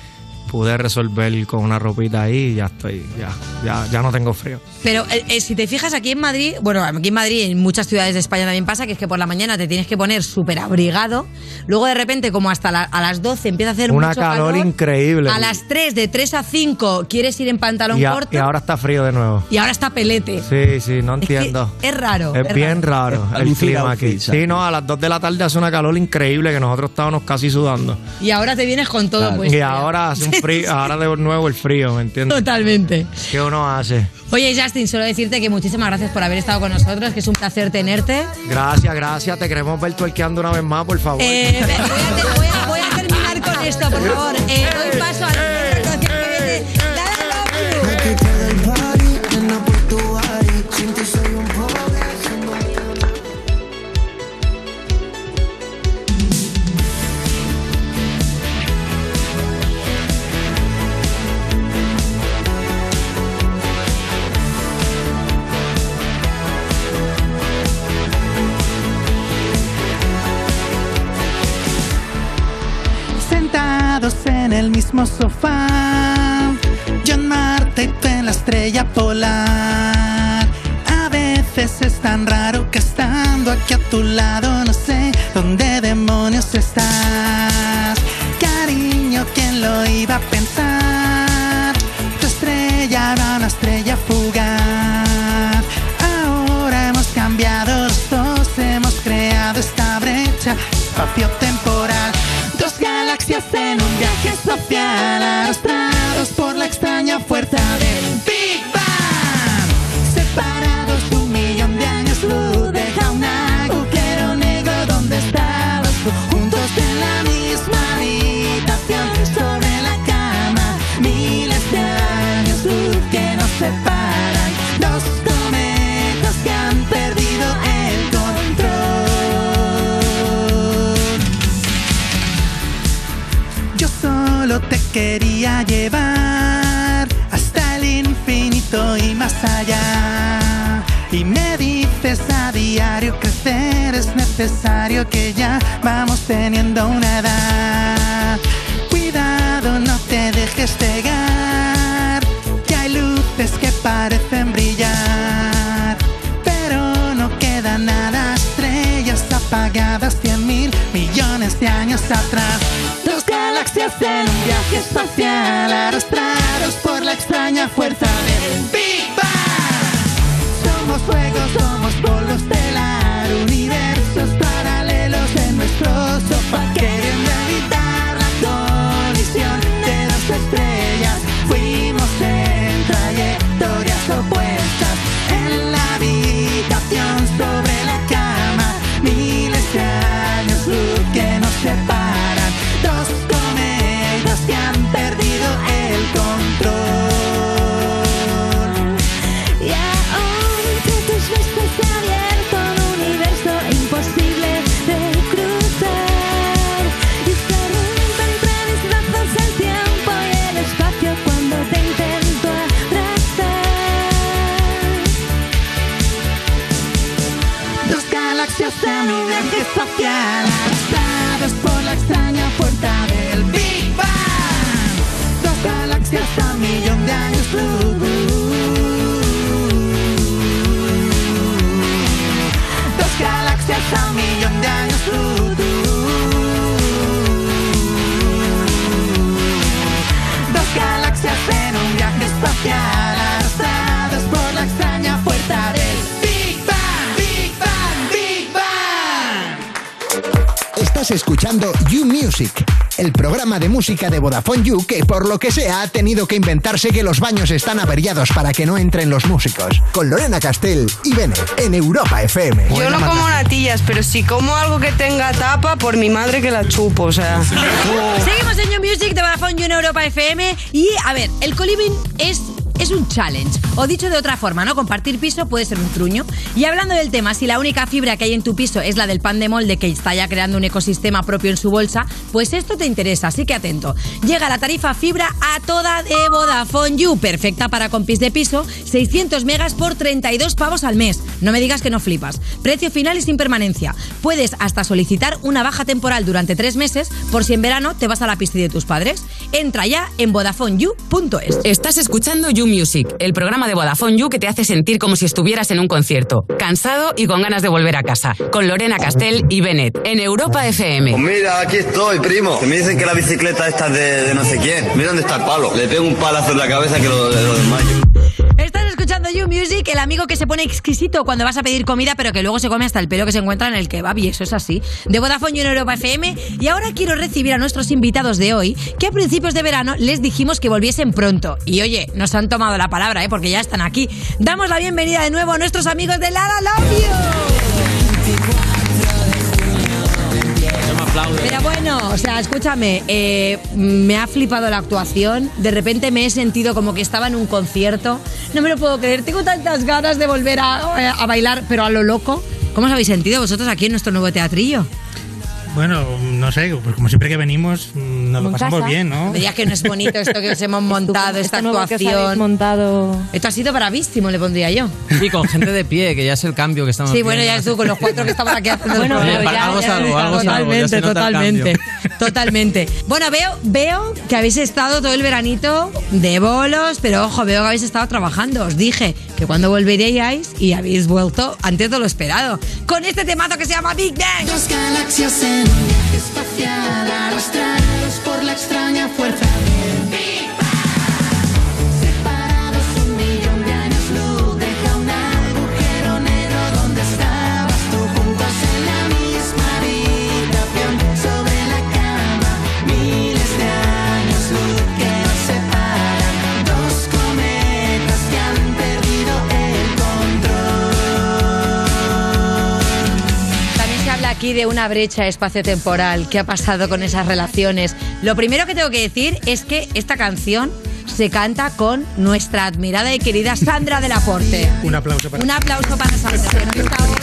pude resolver con una ropita ahí y ya estoy, ya, ya, ya no tengo frío. Pero eh, eh, si te fijas aquí en Madrid, bueno, aquí en Madrid y en muchas ciudades de España también pasa, que es que por la mañana te tienes que poner súper abrigado, luego de repente como hasta la- a las 12 empieza a hacer Una mucho calor calor, increíble. A las 3, de 3 a 5, quieres ir en pantalón Y, a- corto y ahora está frío de nuevo. y ahora está pelete. Sí, sí, no Es que entiendo. Es raro. Es bien raro el Lucir clima aquí. Sí, no, a las 2 de la tarde hace una calor increíble que nosotros estábamos casi sudando. Y ahora te vienes con todo Claro. puesto. y ahora hace un *laughs* frío, ahora de nuevo el frío, ¿me entiendes? Totalmente. ¿Qué uno hace? Oye, Justin, solo decirte que muchísimas gracias por haber estado con nosotros, que es un placer tenerte. Gracias, gracias. Te queremos ver tuerqueando una vez más, por favor. Eh, voy, a, voy a- voy a terminar con esto, por favor. Eh, doy paso a mismo sofá, yo en Marte y tú en la estrella polar. A veces es tan raro que estando aquí a tu lado no sé dónde demonios estás. Cariño, ¿quién lo iba a pensar? Tu estrella era una estrella fugaz. Ahora hemos cambiado los dos, hemos creado esta brecha espacio-temporal. Dos galaxias en un viaje que ya vamos teniendo una edad. Cuidado, no te dejes cegar, que hay luces que parecen brillar. Pero no queda nada, estrellas apagadas, cien mil millones de años atrás. Dos galaxias en un viaje espacial, arrastrados por la extraña fuerza el programa de música de Vodafone You que por lo que sea ha tenido que inventarse que los baños están averiados para que no entren los músicos. Con Lorena Castell y Bennett en Europa FM. Yo no como natillas, pero si como algo que tenga tapa, por mi madre que la chupo, o sea. *laughs* Seguimos en New Music de Vodafone You en Europa FM. Y a ver, el coliving es. Es un challenge. O dicho de otra forma, ¿no? Compartir piso puede ser un truño. Y hablando del tema, si la única fibra que hay en tu piso es la del pan de molde que está ya creando un ecosistema propio en su bolsa, pues esto te interesa, así que atento. Llega la tarifa fibra a toda de Vodafone You, perfecta para compis de piso, 600 megas por 32 pavos al mes. No me digas que no flipas. Precio final y sin permanencia. Puedes hasta solicitar una baja temporal durante tres meses por si en verano te vas a la piscina de tus padres. Entra ya en VodafoneYou.es. Estás escuchando You Music, el programa de Vodafone You que te hace sentir como si estuvieras en un concierto, cansado y con ganas de volver a casa, con Lorena Castell y Bennett, en Europa FM. Pues mira, aquí estoy, primo. Me dicen que la bicicleta esta es de, de no sé quién. Mira dónde está el palo. Le pego un palazo en la cabeza que lo, lo desmayo. Escuchando You Music, el amigo que se pone exquisito cuando vas a pedir comida, pero que luego se come hasta el pelo que se encuentra en el kebab, y eso es así. De Vodafone You en Europa FM. Y ahora quiero recibir a nuestros invitados de hoy, que a principios de verano les dijimos que volviesen pronto. Y oye, nos han tomado la palabra, ¿eh? porque ya están aquí. Damos la bienvenida de nuevo a nuestros amigos de Lara Love Bueno, o sea, escúchame, eh, me ha flipado la actuación. De repente me he sentido como que estaba en un concierto. No me lo puedo creer. Tengo tantas ganas de volver a, a bailar, pero a lo loco. ¿Cómo os habéis sentido vosotros aquí en nuestro nuevo teatrillo? Bueno, no sé, pues como siempre que venimos, mm, nos lo pasamos casa. bien, ¿no? Veía que no es bonito esto que os hemos montado, esta actuación. montado. Esto ha sido bravísimo, le pondría yo. Sí, con gente de pie, que ya es el cambio que estamos Sí, bueno, ya es tú con los cuatro que estamos aquí haciendo Bueno, el programa. ya- Algo ya- salvo, algo Totalmente, totalmente. *laughs* Totalmente. Bueno, veo, veo que habéis estado todo el veranito de bolos, pero ojo, veo que habéis estado trabajando. Os dije que cuando volveríais y habéis vuelto antes de lo esperado. Con este temazo que se llama Big Bang. Dos galaxias en un viaje espacial, arrastrados por la extraña fuerza aquí de una brecha espacio-temporal. ¿Qué ha pasado con esas relaciones? Lo primero que tengo que decir es que esta canción se canta con nuestra admirada y querida Sandra de la Porte. Un aplauso para Un aplauso para Sandra, que no está hoy.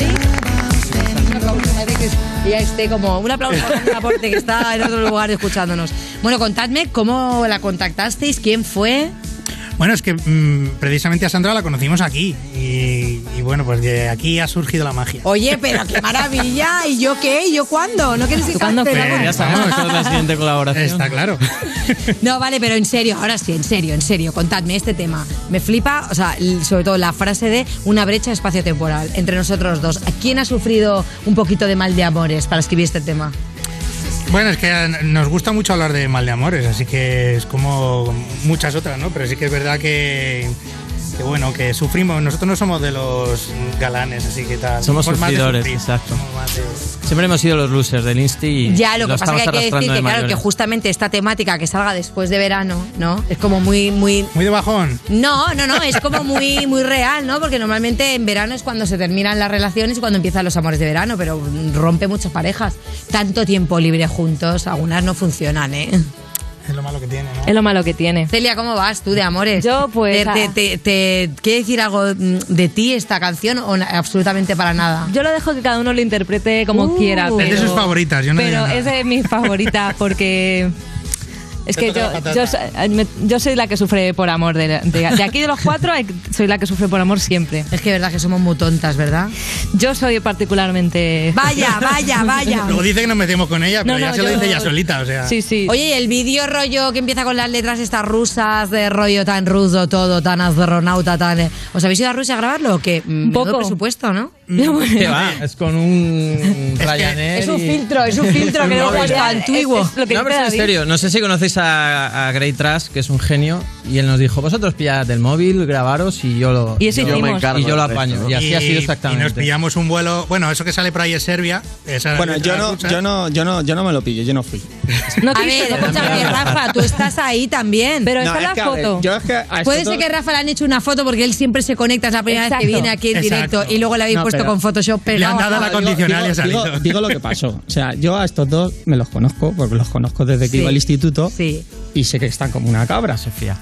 Que ella esté como un aplauso para Sandra que está en otro lugar escuchándonos. Bueno, contadme cómo la contactasteis, quién fue. Bueno, es que mm, precisamente a Sandra la conocimos aquí. Y, y bueno, pues de aquí ha surgido la magia. Oye, pero qué maravilla. *laughs* ¿Y yo qué? ¿Y yo cuándo? ¿No quieres que cante? Pues ya sabemos, es la siguiente colaboración. Está claro. *laughs* No, vale, pero en serio, ahora sí, en serio, en serio, contadme este tema. Me flipa, o sea, sobre todo la frase de una brecha espacio-temporal entre nosotros dos. ¿Quién ha sufrido un poquito de mal de amores para escribir este tema? Bueno, es que nos gusta mucho hablar de mal de amores, así que es como muchas otras, ¿no? Pero sí que es verdad que, que bueno, que sufrimos. Nosotros no somos de los galanes, así que tal. Somos de sufridores, sufrir. exacto. Somos más de- Siempre hemos sido los losers del Insti y Ya, lo que pasa es que hay que decir de que, claro, que justamente esta temática que salga después de verano, ¿no? Es como muy, muy. Muy de bajón. No, no, no, es como muy, muy real, ¿no? Porque normalmente en verano es cuando se terminan las relaciones y cuando empiezan los amores de verano, pero rompe muchas parejas. Tanto tiempo libre juntos, algunas no funcionan, ¿eh? Es lo malo que tiene, ¿no? Es lo malo que tiene. Celia, ¿cómo vas tú de amores? Yo, pues, ¿Te, te, te- te- quiere decir algo de ti esta canción o na- absolutamente para nada? Yo lo dejo que cada uno lo interprete como Uh. quiera. Es de Pero, sus favoritas, yo no digo Pero es de mis favoritas porque. Es que yo, yo, yo soy la que sufre por amor. De, de- de aquí de los cuatro, soy la que sufre por amor siempre. Es que es verdad que somos muy tontas, ¿verdad? Yo soy particularmente. Vaya, vaya, *laughs* vaya. Luego dice que nos metemos con ella, pero No, ya se lo dice ella solita, o sea. Sí, sí. Oye, ¿y el vídeo rollo que empieza con las letras estas rusas, de rollo tan ruso, todo, tan astronauta, tan... eh, ¿Os habéis ido a Rusia a grabarlo qué? Un poco. presupuesto, ¿no? ¿Qué va? Es con un Ryanair. es un y- filtro, es un filtro *laughs* que luego está antiguo. Es- es lo que No, dice pero es en David. serio, no sé si conocéis a, a Grey Trash, que es un genio, y él nos dijo, vosotros pillad el móvil, grabaros y yo lo, Y eso yo, hicimos. y yo lo apaño. Y así ha sido Y exactamente. nos pillamos un vuelo. Bueno, eso que sale por ahí es Serbia. esa Bueno, yo no, rusa. yo no, yo no, yo no me lo pillo, yo no fui. No A ver, escúchame, Rafa, tú estás ahí también. Pero No, está es la que, a ver, foto. yo es que a Puede ser que a Rafa le han hecho una foto porque él siempre se conecta, es la primera vez que viene aquí en Exacto. directo y luego le habéis No, puesto pero- con Photoshop Le han dado la digo- condicional y ha digo, salido. digo- digo lo que pasó. O sea, yo a estos dos me los conozco, porque los conozco desde que Sí. iba al instituto. Sí. Y sé que están como una cabra. Se fía.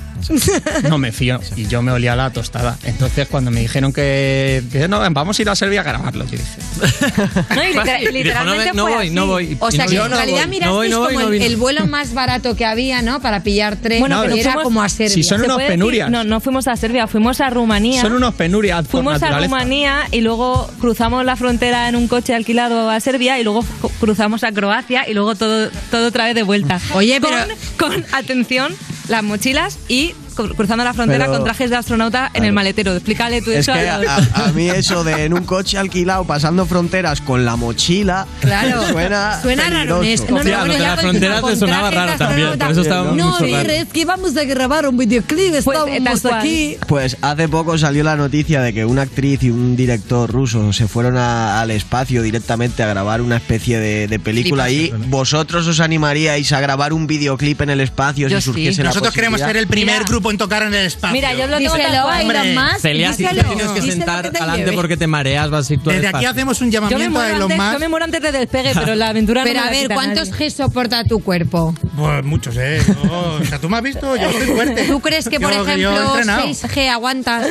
No me fío. Y yo me olía la tostada. Entonces, cuando me dijeron que, que no, vamos a ir a Serbia a grabarlo, yo dije. *laughs* No, y literal- Y dijo, literalmente no, fue voy, así. no voy. O sea no que en realidad mirasteis No voy, no voy, como no el, vuelo más barato que había, ¿no? Para pillar tren. Bueno, No, pero era fuimos- como a Serbia. si son ¿Se unos decir? penurias. No, no fuimos a Serbia, fuimos a Rumanía. Son unos penurias por Fuimos a. Rumanía y luego cruzamos la frontera en un coche alquilado a Serbia y luego cruzamos a Croacia y luego todo, todo otra vez de vuelta. Oye, con, pero- con atención, las mochilas y cruzando la frontera Pero- con trajes de astronauta en el maletero. Explícale tú Es eso que a a, los- a- mí eso de en un coche alquilado pasando fronteras con la mochila Claro, suena las con- fronteras con te sonaba raro también, astronauta. por eso estaba No, raro. es que vamos a grabar un videoclip, Pues, estamos tal cual. aquí. Pues hace poco salió la noticia de que una actriz y un director ruso se fueron a- al espacio directamente a grabar una especie de, de película ahí. ¿Vosotros os animaríais a grabar un videoclip en el espacio Yo si sí. surgiese la Nosotros queremos ser el primer Mira. grupo tocar en el espacio. Mira, yo lo tengo Díselo cual. a Elon Hombre, Musk. Celia, si te díselo, tienes que díselo sentar que te adelante lleve. porque te mareas, vas a ir tú al Desde aquí espacio. hacemos un Yo me, llamamiento muero a Elon antes, yo Musk. me muero antes de despegue, pero la aventura *laughs* Pero no me a la ver, quita ¿cuántos nadie. G soporta tu cuerpo? Pues muchos, ¿eh? Yo- o sea, tú me has visto, yo estoy fuerte. ¿Tú crees que, por Yo- yo he ejemplo, entrenado. 6G aguanta?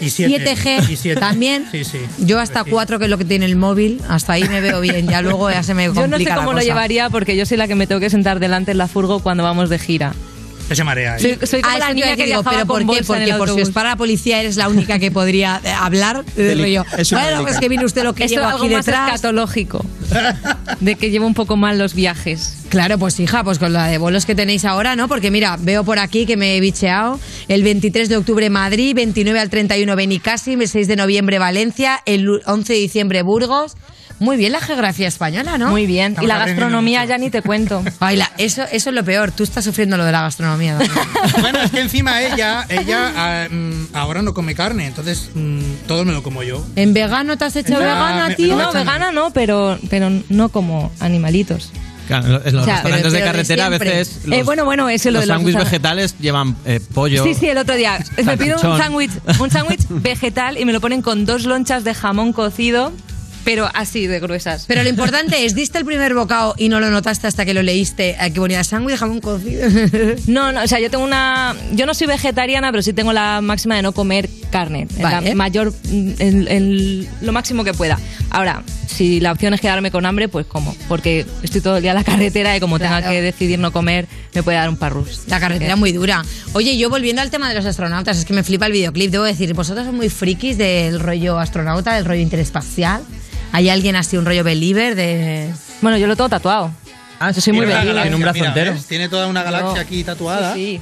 Y siete. 7G Y siete. también. Sí, sí. Yo hasta 4, que es lo que tiene el móvil, hasta ahí me veo bien. Ya luego ya se me complica Yo no sé la cómo lo cosa. llevaría porque yo soy la que me tengo que sentar delante en la furgo cuando vamos de gira. Se marea. ¿eh? Soy, soy como Ah, la niña que digo, pero ¿por qué? Porque por si os para la policía eres la única que podría eh, hablar de Deli- rollo. Bueno, pues que viene usted lo que Esto lleva algo aquí más detrás. escatológico. *laughs* De que llevo un poco mal los viajes. Claro, pues hija, pues con la de bolos que tenéis ahora, ¿no? Porque mira, veo por aquí que me he bicheado. El 23 de octubre Madrid, 29 al 31 Benicassim, el 6 de noviembre Valencia, el 11 de diciembre Burgos. Muy bien la geografía española, ¿no? Muy bien. Estamos y la gastronomía mucho. ya ni te cuento. *laughs* Ay, la- eso, eso es lo peor. Tú estás sufriendo lo de la gastronomía. *laughs* Bueno, es que encima ella, ella ah, mm, ahora no come carne, entonces mm, todo me lo como yo. ¿En vegano te has hecho Ya, vegana, me- tío? me No, vegana no, pero, pero no como animalitos. Claro, en los O sea, restaurantes de pero de carretera a veces Eh, los, bueno, bueno, eso es lo los de los sándwiches vegetales llevan eh, pollo. Sí, sí, el otro día me pido un sándwich, un sándwich *laughs* vegetal y me lo ponen con dos lonchas de jamón cocido pero así de gruesas. Pero lo importante es, ¿diste el primer bocado y no lo notaste hasta que lo leíste? Eh, que ponía sándwich jamón cocido. *laughs* No, no, o sea, yo tengo una. Yo no soy vegetariana, pero sí tengo la máxima de no comer carne. Vale. La mayor. en- en lo máximo que pueda. Ahora, si la opción es quedarme con hambre, pues como. Porque estoy todo el día en la *laughs* carretera y como tenga Claro. que decidir no comer, me puede dar un parrus. La carretera muy dura. Oye, yo volviendo al tema de los astronautas, es que me flipa el videoclip. Debo decir, vosotros sois muy frikis del rollo astronauta, del rollo interespacial. ¿Hay alguien así, un rollo believer de...? Bueno, yo lo tengo tatuado. Ah, yo soy muy Tiene believer. galaxia, un brazo mira, entero. ¿ves? Tiene toda una galaxia aquí tatuada. Sí,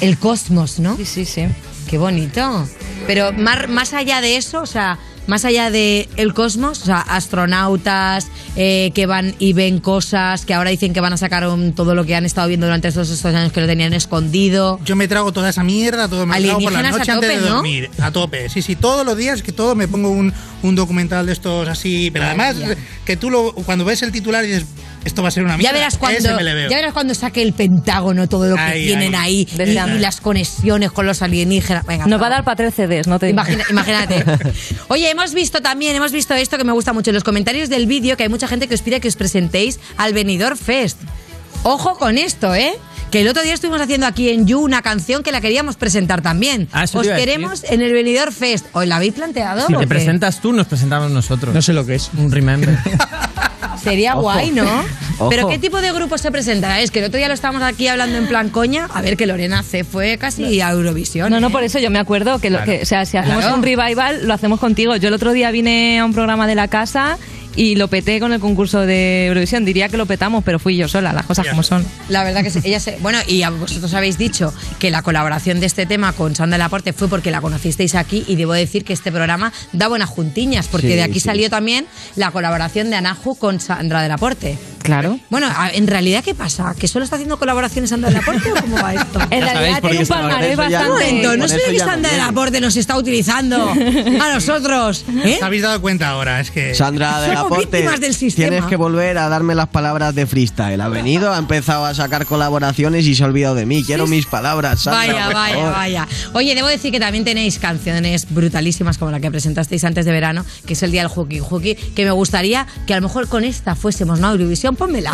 El cosmos, ¿no? sí, sí. sí. Qué bonito. Pero más, más allá de eso, o sea, más allá de el cosmos, o sea, astronautas eh, que van y ven cosas, que ahora dicen que van a sacar un- todo lo que han estado viendo durante estos, estos años que lo tenían escondido. Yo me trago toda esa mierda, todo me trago por la noche a antes tope, de ¿no? dormir. A tope. Sí, sí, todos los días que todo me pongo un, un documental de estos así. Pero además, que tú lo, cuando ves el titular dices, esto va a ser una mierda. Ya verás cuando, ya verás cuando saque el Pentágono todo lo que Ahí, tienen ahí. ahí, y, y las conexiones con los alienígenas. Venga, Nos va a dar para tres CDs, no te digo. Imagina- imagínate. *laughs* Oye, hemos visto también, hemos visto esto que me gusta mucho en los comentarios del vídeo, que hay mucha gente que os pide que os presentéis al Benidorm Fest. Ojo con esto, ¿eh? Que el otro día estuvimos haciendo aquí en You una canción que la queríamos presentar también. Ah, eso os te iba a queremos en el Benidorm Fest. ¿Os la habéis planteado? Si o te qué? presentas tú, nos presentamos nosotros. No sé lo que es. Un remember. Sería Ojo. guay, ¿no? *laughs* Ojo. Pero ¿qué tipo de grupo se presentará? Es que el otro día lo estábamos aquí hablando en plan coña. A ver, que Lorena se fue casi a Eurovisión. No, no, por eso yo me acuerdo que, lo, Claro. que o sea, si hacemos Claro. un revival, lo hacemos contigo. Yo el otro día vine a un programa de la casa y lo peté con el concurso de Eurovisión. Diría que lo petamos, pero fui yo sola, las cosas como son. La verdad que sí. Ella se, bueno, y a vosotros habéis dicho que la colaboración de este tema con Sandra Laporte fue porque la conocisteis aquí y debo decir que este programa da buenas juntiñas porque Sí, de aquí sí. salió también la colaboración de Anahu con Sandra de Laporte. Claro. Bueno, en realidad, ¿qué pasa? ¿Que solo está haciendo colaboraciones Sandra de Laporte o cómo va esto? *laughs* En realidad tiene qué un está- palmarés bastante. momento, no sé que Sandra de viene. Laporte nos está utilizando *laughs* a nosotros. ¿eh? ¿Os habéis dado cuenta ahora? Es que. Sandra de la Somos Porte, víctimas del sistema. tienes que volver a darme las palabras de freestyle. Ha venido, ha empezado a sacar colaboraciones y se ha olvidado de mí. Quiero mis palabras, Sandra. Vaya, vaya, vaya. Oye, debo decir que también tenéis canciones brutalísimas como la que presentasteis antes de verano, que es el día del Hooky Hooky, que me gustaría que a lo mejor con esta fuésemos, ¿no? Eurovisión, pónmela.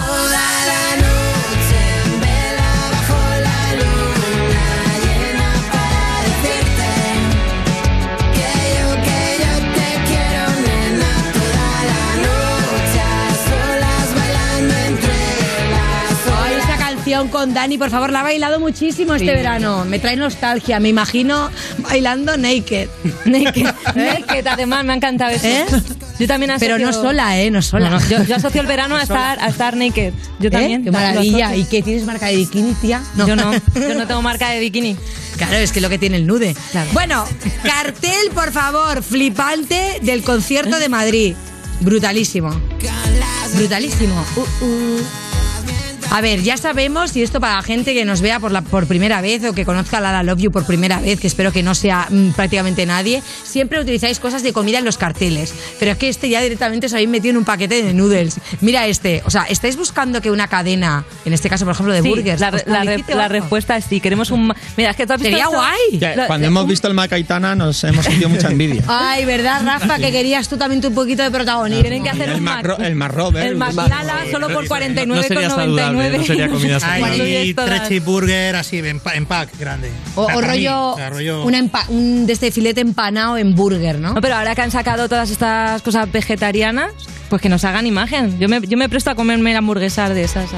Ay, esa canción con Dani, por favor, la ha bailado muchísimo este verano. Me trae nostalgia, me imagino bailando naked. *laughs* Naked, *laughs* naked, además me ha encantado eso. ¿Eh? Yo también asocio... Pero no sola, ¿eh? No sola. No, no, yo, yo asocio el *laughs* verano a estar, a estar naked. Yo ¿Eh? también. Qué maravilla. ¿Y qué tienes marca de bikini, tía? Yo no, *laughs* yo no tengo marca de bikini. Claro, es que lo que tiene el nude. Bueno, cartel, por favor, flipante del concierto de Madrid. Brutalísimo. Brutalísimo. Uh, uh. A ver, ya sabemos, y esto para la gente que nos vea por, la, por primera vez o que conozca a Lala Love You por primera vez, que espero que no sea mm, prácticamente nadie, siempre utilizáis cosas de comida en los carteles. Pero es que este ya directamente os habéis metido en un paquete de noodles. Mira este, o sea, estáis buscando que una cadena, en este caso, por ejemplo, de Sí, burgers, la, la re- la respuesta es sí. Queremos un. Mira, es que tú has visto Sería esto? guay. Ya, Lo- cuando hemos visto el Macaitana nos hemos sentido mucha envidia. *laughs* Ay, ¿verdad, Rafa? Que querías tú también tu un poquito de protagonismo. Tienen que hacer El un Mac, el Mac Robert. El McLala solo por 49,99. Hay todas. tres cheeseburger así, en, pa- en pack grande. O, Para o mí, rollo, o sea, rollo- una empa- un de este filete empanado en burger, ¿no? No, pero ahora que han sacado todas estas cosas vegetarianas, pues que nos hagan imagen. Yo me, yo me presto a comerme hamburguesas de esas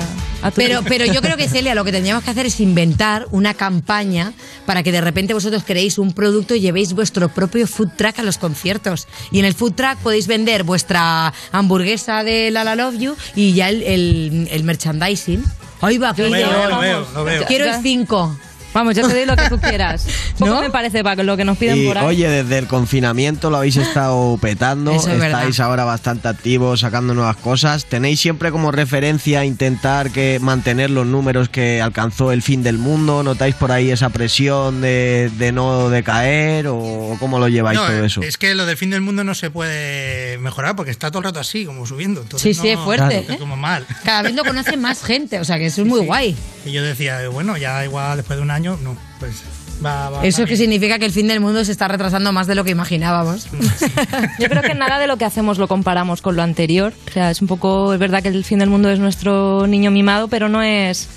a, Pero, pero yo creo que *laughs* Celia lo que tendríamos que hacer es inventar una campaña para que de repente vosotros creéis un producto y llevéis vuestro propio food truck a los conciertos. Y en el food truck podéis vender vuestra hamburguesa de La La Love You y ya el, el- el merchandising. Va, Yo- Lo veo, lo veo. Quiero el 5. Vamos, yo te doy lo que tú *laughs* quieras. Poco ¿No? me parece para lo que nos piden Y por ahí. oye, desde el confinamiento lo habéis estado petando, Eso es verdad. estáis ahora bastante activos, sacando nuevas cosas. ¿Tenéis siempre como referencia intentar que mantener los números que alcanzó el fin del mundo? ¿Notáis por ahí esa presión de, de no decaer o cómo lo lleváis No, todo eso? Es que lo del fin del mundo no se puede mejorar porque está todo el rato así, como subiendo. Entonces Sí, sí, es fuerte, ¿eh? como mal. Cada vez lo conoce más gente, o sea que eso es muy guay. Y yo decía, eh, bueno, ya igual después de un año, no, pues va, va. Eso va es que significa que el fin del mundo se está retrasando más de lo que imaginábamos. *laughs* Yo creo que nada de lo que hacemos lo comparamos con lo anterior. O sea, es un poco, es verdad que el fin del mundo es nuestro niño mimado, pero no es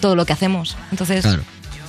todo lo que hacemos. Entonces, Claro.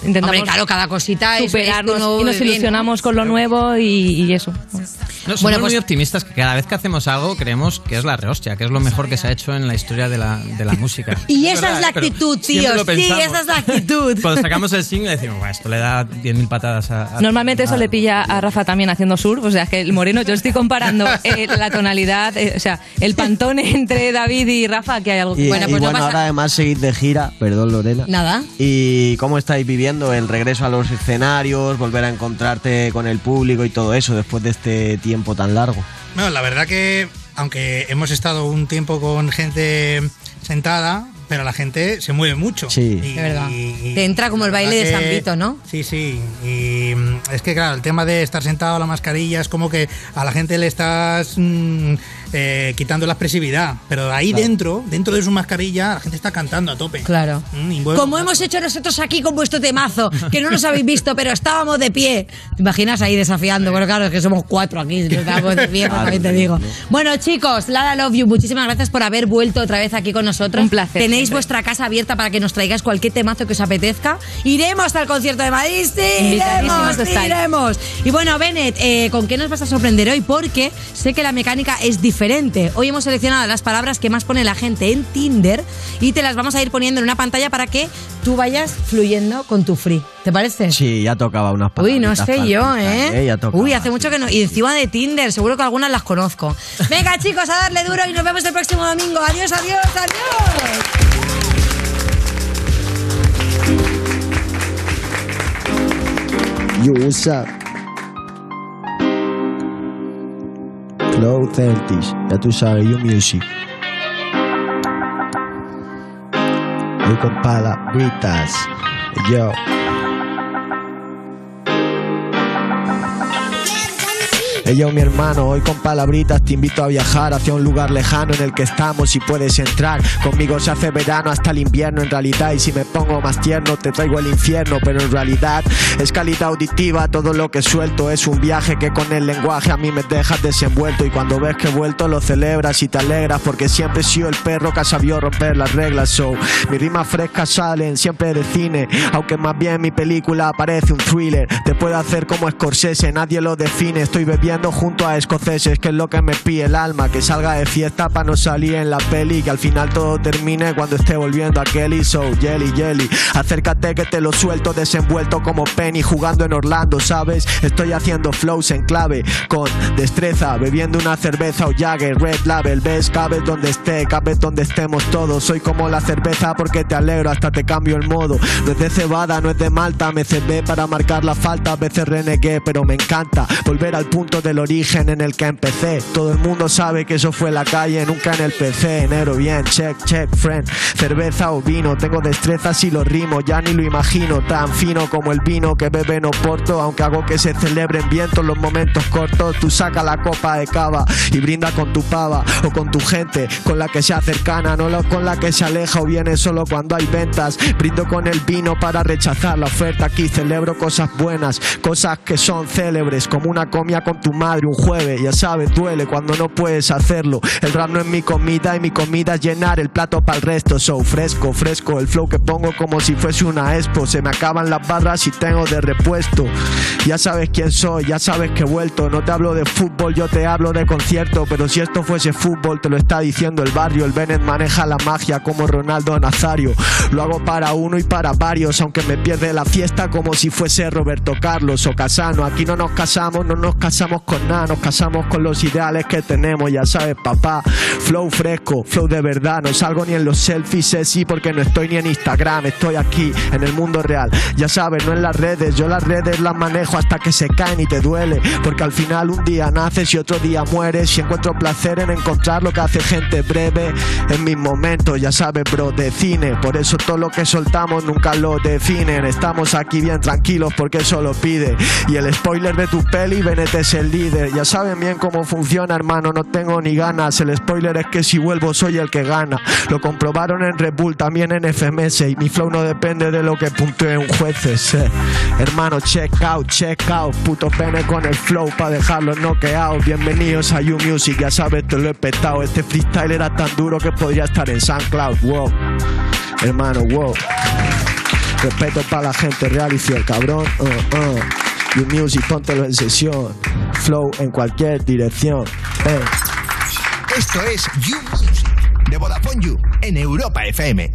Intentamos Hombre, claro, cada cosita es- es superarnos tu nuevo y nos ¿no? ilusionamos con lo nuevo y, y eso. No, somos Bueno, pues- muy optimistas que cada vez que hacemos algo creemos que es la rehostia, que es lo mejor que se ha hecho en la historia de la, de la música. Y esa verdad, es la actitud, siempre tío. lo Sí, esa es la actitud. Cuando sacamos el single decimos, "Buah, esto le da 10.000 patadas a... a- Normalmente eso a- le pilla a Rafa también haciendo surf, o sea que el moreno, yo estoy comparando eh, la tonalidad, eh, o sea, el pantone entre David y Rafa, que hay algo Y, bueno, y pues no bueno, pasa- ahora además seguid de gira, perdón Lorena. Nada. ¿Y cómo estáis viviendo el regreso a los escenarios, volver a encontrarte con el público y todo eso después de este tiempo tan largo? Bueno, la verdad que, aunque hemos estado un tiempo con gente sentada, pero la gente se mueve mucho. Sí. Y- De verdad. y- Te entra como el baile de San Vito, ¿no? Sí, sí. Y mm, es que, claro, el tema de estar sentado, la mascarilla, es como que a la gente le estás mm, eh, quitando la expresividad. Pero ahí Claro. dentro, dentro de su mascarilla, la gente está cantando a tope. Claro. Mm, bueno, Como hemos hecho nosotros aquí con vuestro temazo, que no nos habéis visto, pero estábamos de pie. ¿Te imaginas ahí desafiando? Bueno, claro, es que somos cuatro aquí, *laughs* no estábamos de pie, pues también te digo. Bueno, chicos, Lara Love You, muchísimas gracias por haber vuelto otra vez aquí con nosotros. Un placer, Tenéis siempre. vuestra casa abierta para que nos traigáis cualquier temazo que os apetezca. Iremos al concierto de Madrid, sí, iremos, iremos. Y bueno, Bennett, eh, ¿con qué nos vas a sorprender hoy? Porque sé que la mecánica es diferente. Hoy hemos seleccionado las palabras que más pone la gente en Tinder y te las vamos a ir poniendo en una pantalla para que tú vayas fluyendo con tu free. ¿Te parece? Sí, ya tocaba unas Uy, no sé yo, falsitas, ¿eh? Ya tocaba. Uy, hace mucho que no. Y encima de Tinder, seguro que algunas las conozco. *laughs* Venga, chicos, a darle duro y nos vemos el próximo domingo. Adiós, adiós, adiós. Yo, what's up? Flow Celtics, ya tú sabes, You Music. Voy con palabritas. Yo. Hey, yo, mi hermano, hoy con palabritas te invito a viajar hacia un lugar lejano en el que estamos y puedes entrar. Conmigo se hace verano hasta el invierno en realidad y si me pongo más tierno te traigo el infierno, pero en realidad es calidad auditiva, todo lo que suelto es un viaje que con el lenguaje a mí me dejas desenvuelto y cuando ves que he vuelto lo celebras y te alegras porque siempre he sido el perro que ha sabido romper las reglas. So, mis rimas frescas salen siempre de cine, aunque más bien mi película parece un thriller. Te puedo hacer como Scorsese, nadie lo define. Estoy bebiendo junto a escoceses, que es lo que me pide el alma. Que salga de fiesta para no salir en la peli, que al final todo termine cuando esté volviendo a Kelly. So, jelly, jelly, acércate que te lo suelto desenvuelto como Penny jugando en Orlando, ¿sabes? Estoy haciendo flows en clave, con destreza, bebiendo una cerveza o Jagger, Red Label, ves, cabes donde esté, cabes donde estemos todos. Soy como la cerveza porque te alegro, hasta te cambio el modo. No es de cebada, no es de malta, me cebé para marcar la falta, a veces renegué, pero me encanta volver al punto del origen en el que empecé. Todo el mundo sabe que eso fue la calle, nunca en el PC. Enero bien, check, check, friend. Cerveza o vino, tengo destrezas y lo rimo, ya ni lo imagino. Tan fino como el vino que bebe no porto, aunque hago que se celebren vientos los momentos cortos. Tú saca la copa de cava y brinda con tu pava o con tu gente, con la que sea cercana, no con la que se aleja o viene solo cuando hay ventas. Brindo con el vino para rechazar la oferta. Aquí celebro cosas buenas, cosas que son célebres, como una comida con tu madre un jueves. Ya sabes, duele cuando no puedes hacerlo. El rap no es mi comida y mi comida es llenar el plato para el resto. So fresco, fresco, el flow que pongo como si fuese una expo. Se me acaban las barras y tengo de repuesto. Ya sabes quién soy, ya sabes que he vuelto. No te hablo de fútbol, yo te hablo de concierto. Pero si esto fuese fútbol, te lo está diciendo el barrio. El Bennett maneja la magia como Ronaldo Nazario. Lo hago para uno y para varios, aunque me pierde la fiesta como si fuese Roberto Carlos o Casano. Aquí no nos casamos, no nos casamos con nada, nos casamos con los ideales que tenemos, ya sabes, papá. Flow fresco, flow de verdad, no salgo ni en los selfies, eh, sí, porque no estoy ni en Instagram, estoy aquí, en el mundo real. Ya sabes, no en las redes, yo las redes las manejo hasta que se caen y te duele, porque al final un día naces y otro día mueres y encuentro placer en encontrar lo que hace gente breve en mis momentos, ya sabes, bro, de cine. Por eso todo lo que soltamos nunca lo definen. Estamos aquí bien tranquilos porque eso lo pide. Y el spoiler de tu peli, Bennett es el líder. Ya saben bien cómo funciona, hermano, no tengo ni ganas. El spoiler es que si vuelvo soy el que gana. Lo comprobaron en Red Bull, también en FMS. Y mi flow no depende de lo que puntúen jueces. eh. Hermano, check out, check out. Puto pene con el flow para dejarlo noqueado. Bienvenidos a You Music, ya sabes, te lo he petado. Este freestyle era tan duro que podría estar en SoundCloud. Wow. Hermano, wow. Respeto para la gente real y fiel, cabrón. Uh, uh. You Music, póntelo en sesión. Flow en cualquier dirección. Eh. Esto es You Music de Vodafone You en Europa FM.